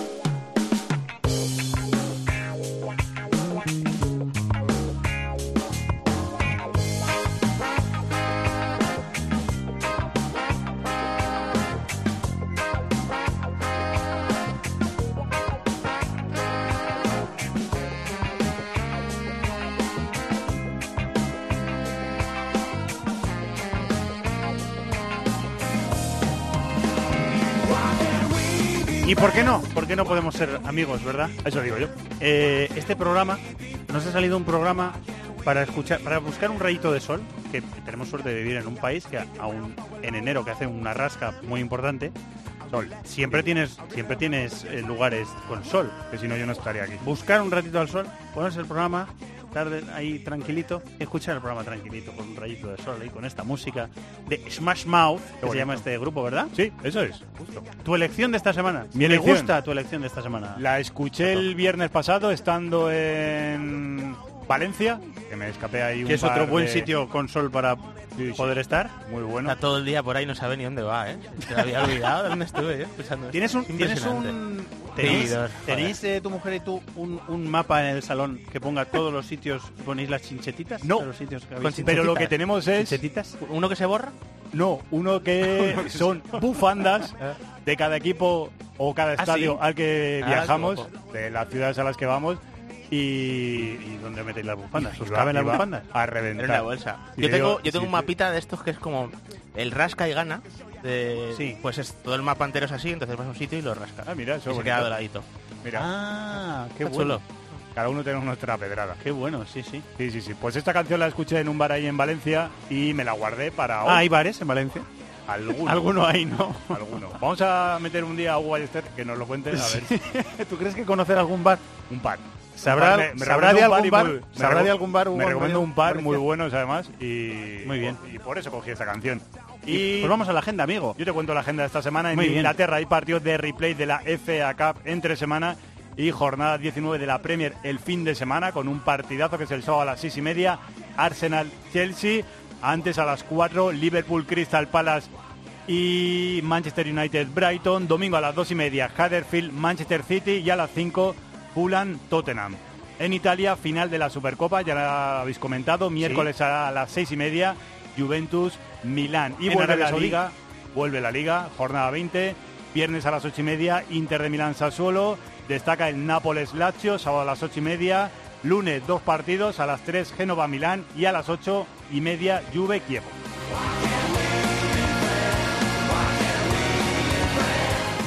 ¿Y por qué no? ¿Por qué no podemos ser amigos, verdad? Eso digo yo. Eh, este programa, nos ha salido un programa para escuchar, para buscar un rayito de sol, que tenemos suerte de vivir en un país que aún en enero que hace una rasca muy importante, sol. Siempre tienes, siempre tienes eh, lugares con sol, que si no yo no estaría aquí. Buscar un ratito al sol, ponerse el programa, tarde ahí tranquilito, escuchar el programa tranquilito con un rayito de sol ahí con esta música de Smash Mouth, que se llama este grupo, ¿verdad? Sí, eso es. Justo. Tu elección de esta semana. Mi ¿Me elección. gusta tu elección de esta semana? La escuché el viernes pasado estando en Valencia, que me escapé ahí un Que es par otro buen de- sitio con sol para Sí, sí. poder estar. Muy bueno. Está todo el día por ahí, no sabe ni dónde va, ¿eh? Me había olvidado de dónde estuve, ¿eh? Pensando esto. ¿Tienes un, Es ¿tienes un. Tenéis, tenéis eh, tu mujer y tú un, un mapa en el salón que ponga todos los sitios, ponéis las chinchetitas? No. los sitios que habéis Pero lo que tenemos es... ¿Chinchetitas? ¿Uno que se borra? No, uno que [LAUGHS] son bufandas [LAUGHS] de cada equipo o cada Ah, estadio ¿sí? al que Ah, viajamos, de las ciudades a las que vamos, y... ¿Y dónde metéis las bufandas? ¿Os va- caben las bufandas? A reventar. una bolsa. Yo te tengo, digo, yo tengo sí, un mapita de estos que es como el rasca y gana. De, Sí. Pues es todo el mapa entero es así, entonces vas a un sitio y lo rascas. Ah, mira, eso y se queda doradito. Mira, Ah, qué Está bueno. chulo. cada uno tenemos nuestra pedrada. Qué bueno, sí, sí. Sí, sí, sí. Pues esta canción la escuché en un bar ahí en Valencia y me la guardé para hoy. Ah, ¿hay bares en Valencia? Alguno. Alguno hay, ¿no? Alguno. Vamos a meter un día a Hugo Ballester que nos lo cuente. A ver, [LAUGHS] ¿Tú crees que conocer algún bar? un par. ¿Sabrá, Me- me sabrá de algún bar? muy- ¿Sabrá de algún bar? Hugo, Me recomiendo en un par muy buenos además y Muy bien. y por eso cogí esta canción. Y pues vamos a la agenda, amigo. Yo te cuento la agenda de esta semana. En Muy bien. Inglaterra hay partidos de replay de la FA Cup entre semana y jornada 19 de la Premier el fin de semana con un partidazo que es el sábado a las 6 y media. Arsenal-Chelsea. Antes a las 4 Liverpool-Crystal Palace y Manchester United-Brighton. Domingo a las 2 y media Huddersfield-Manchester City y a las 5 Fulham-Tottenham. En Italia, final de la Supercopa, ya la habéis comentado, miércoles a las 6 y media, Juventus-Milán. Y En vuelve Arabia la. Liga, vuelve la Liga, jornada 20, viernes a las 8 y media, Inter de Milán Sassuolo, destaca el Nápoles Lazio, sábado a las 8 y media, lunes dos partidos, a las 3 Génova Milán y a las 8 y media Juve Kiev.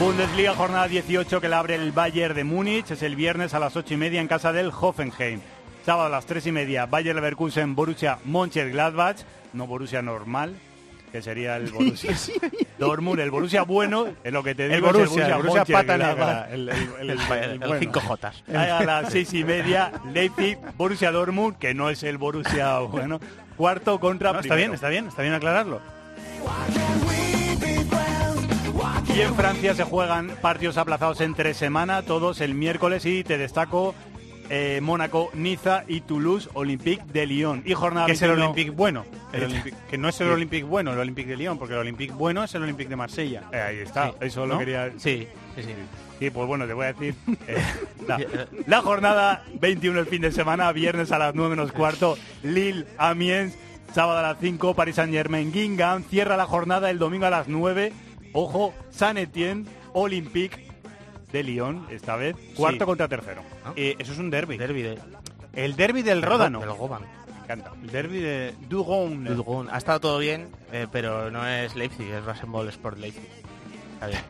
Bundesliga jornada 18 que la abre el Bayern de Múnich, es el viernes a las 8 y media en casa del Hoffenheim. Sábado a las 3 y media Bayern Leverkusen Borussia Mönchengladbach, no Borussia normal, que sería el [LAUGHS] Borussia Dortmund, el Borussia bueno, es lo que te digo, El es Borussia, el Borussia pata negra. El, el, el, El, [LAUGHS] el el bueno. cinco Jotas. Ahí A las seis y media, Leipzig, Borussia Dortmund, que no es el Borussia [LAUGHS] bueno, cuarto contra No, está bien, está bien, está bien aclararlo. Y en Francia se juegan partidos aplazados entre semana, todos el miércoles y te destaco eh, Mónaco, Niza y Toulouse, Olympique de Lyon. Y jornada Que es el 21 Olympique bueno. El Eh, Olympique- que no es el. Olympique bueno, el Olympique de Lyon, porque el Olympique bueno es el Olympique de Marsella. Eh, ahí está, Sí, eso lo quería... Sí, sí, sí. Sí, pues bueno, te voy a decir. eh, [LAUGHS] la, la jornada 21 el fin de semana, viernes a las 9 menos cuarto, Lille, Amiens, sábado a las 5, Paris Saint Germain, Guingamp, cierra la jornada el domingo a las 9, ojo, San Etienne, Olympique de Lyon, esta vez, cuarto Sí. contra tercero. Eh, eso es un derby. Derby de... El derby del Ródano. Del Goban. Me encanta. El derby de Dugon. Dulgun. Ha estado todo bien, eh, pero no es Leipzig, es Rasenball Sport Leipzig. Está bien.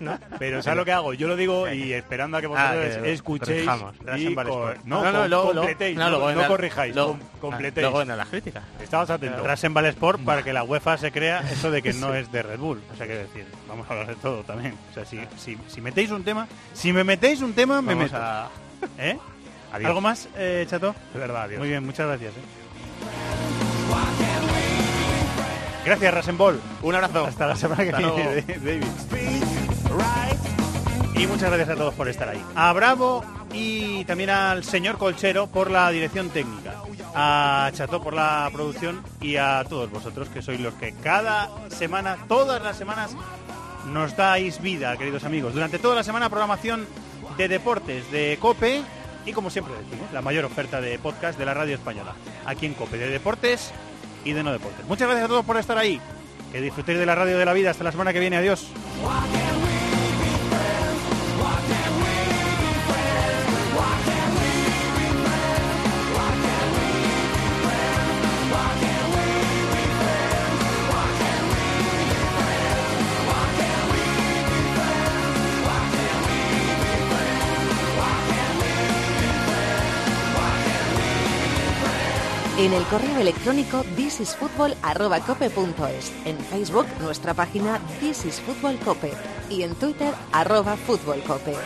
¿No? Pero ¿sabes lo que hago? Yo lo digo y esperando a que Ah, vosotros que escuchéis y co- no, No, no, completéis, no, no, luego no corrijáis, com- ah, completéis. Luego vendrán las críticas. Estabas atento. Rasenball Sport [LAUGHS] para que la UEFA se crea eso de que no es de Red Bull. O sea, que decir, vamos a hablar de todo también. O sea, si, si, si metéis un tema, si me metéis un tema, me Vamos meto. a- ¿Eh? Adiós. ¿Algo más, eh, Chato? De verdad, adiós. Muy bien, muchas gracias. eh. Gracias, Rasenball. Un abrazo. Hasta la semana que viene. [LAUGHS] David. Y muchas gracias a todos por estar ahí. A Bravo y también al señor Colchero por la dirección técnica. A Chato por la producción y a todos vosotros que sois los que cada semana, todas las semanas, nos dais vida, queridos amigos. Durante toda la semana programación de deportes de COPE y como siempre decimos, la mayor oferta de podcast de la radio española. Aquí en COPE, de deportes y de no deportes. Muchas gracias a todos por estar ahí. Que disfrutéis de la radio de la vida. Hasta la semana que viene. Adiós. En el correo electrónico thisisfutbol@cope.es, en Facebook nuestra página This is Fútbol Cope y en Twitter arroba Fútbol Cope.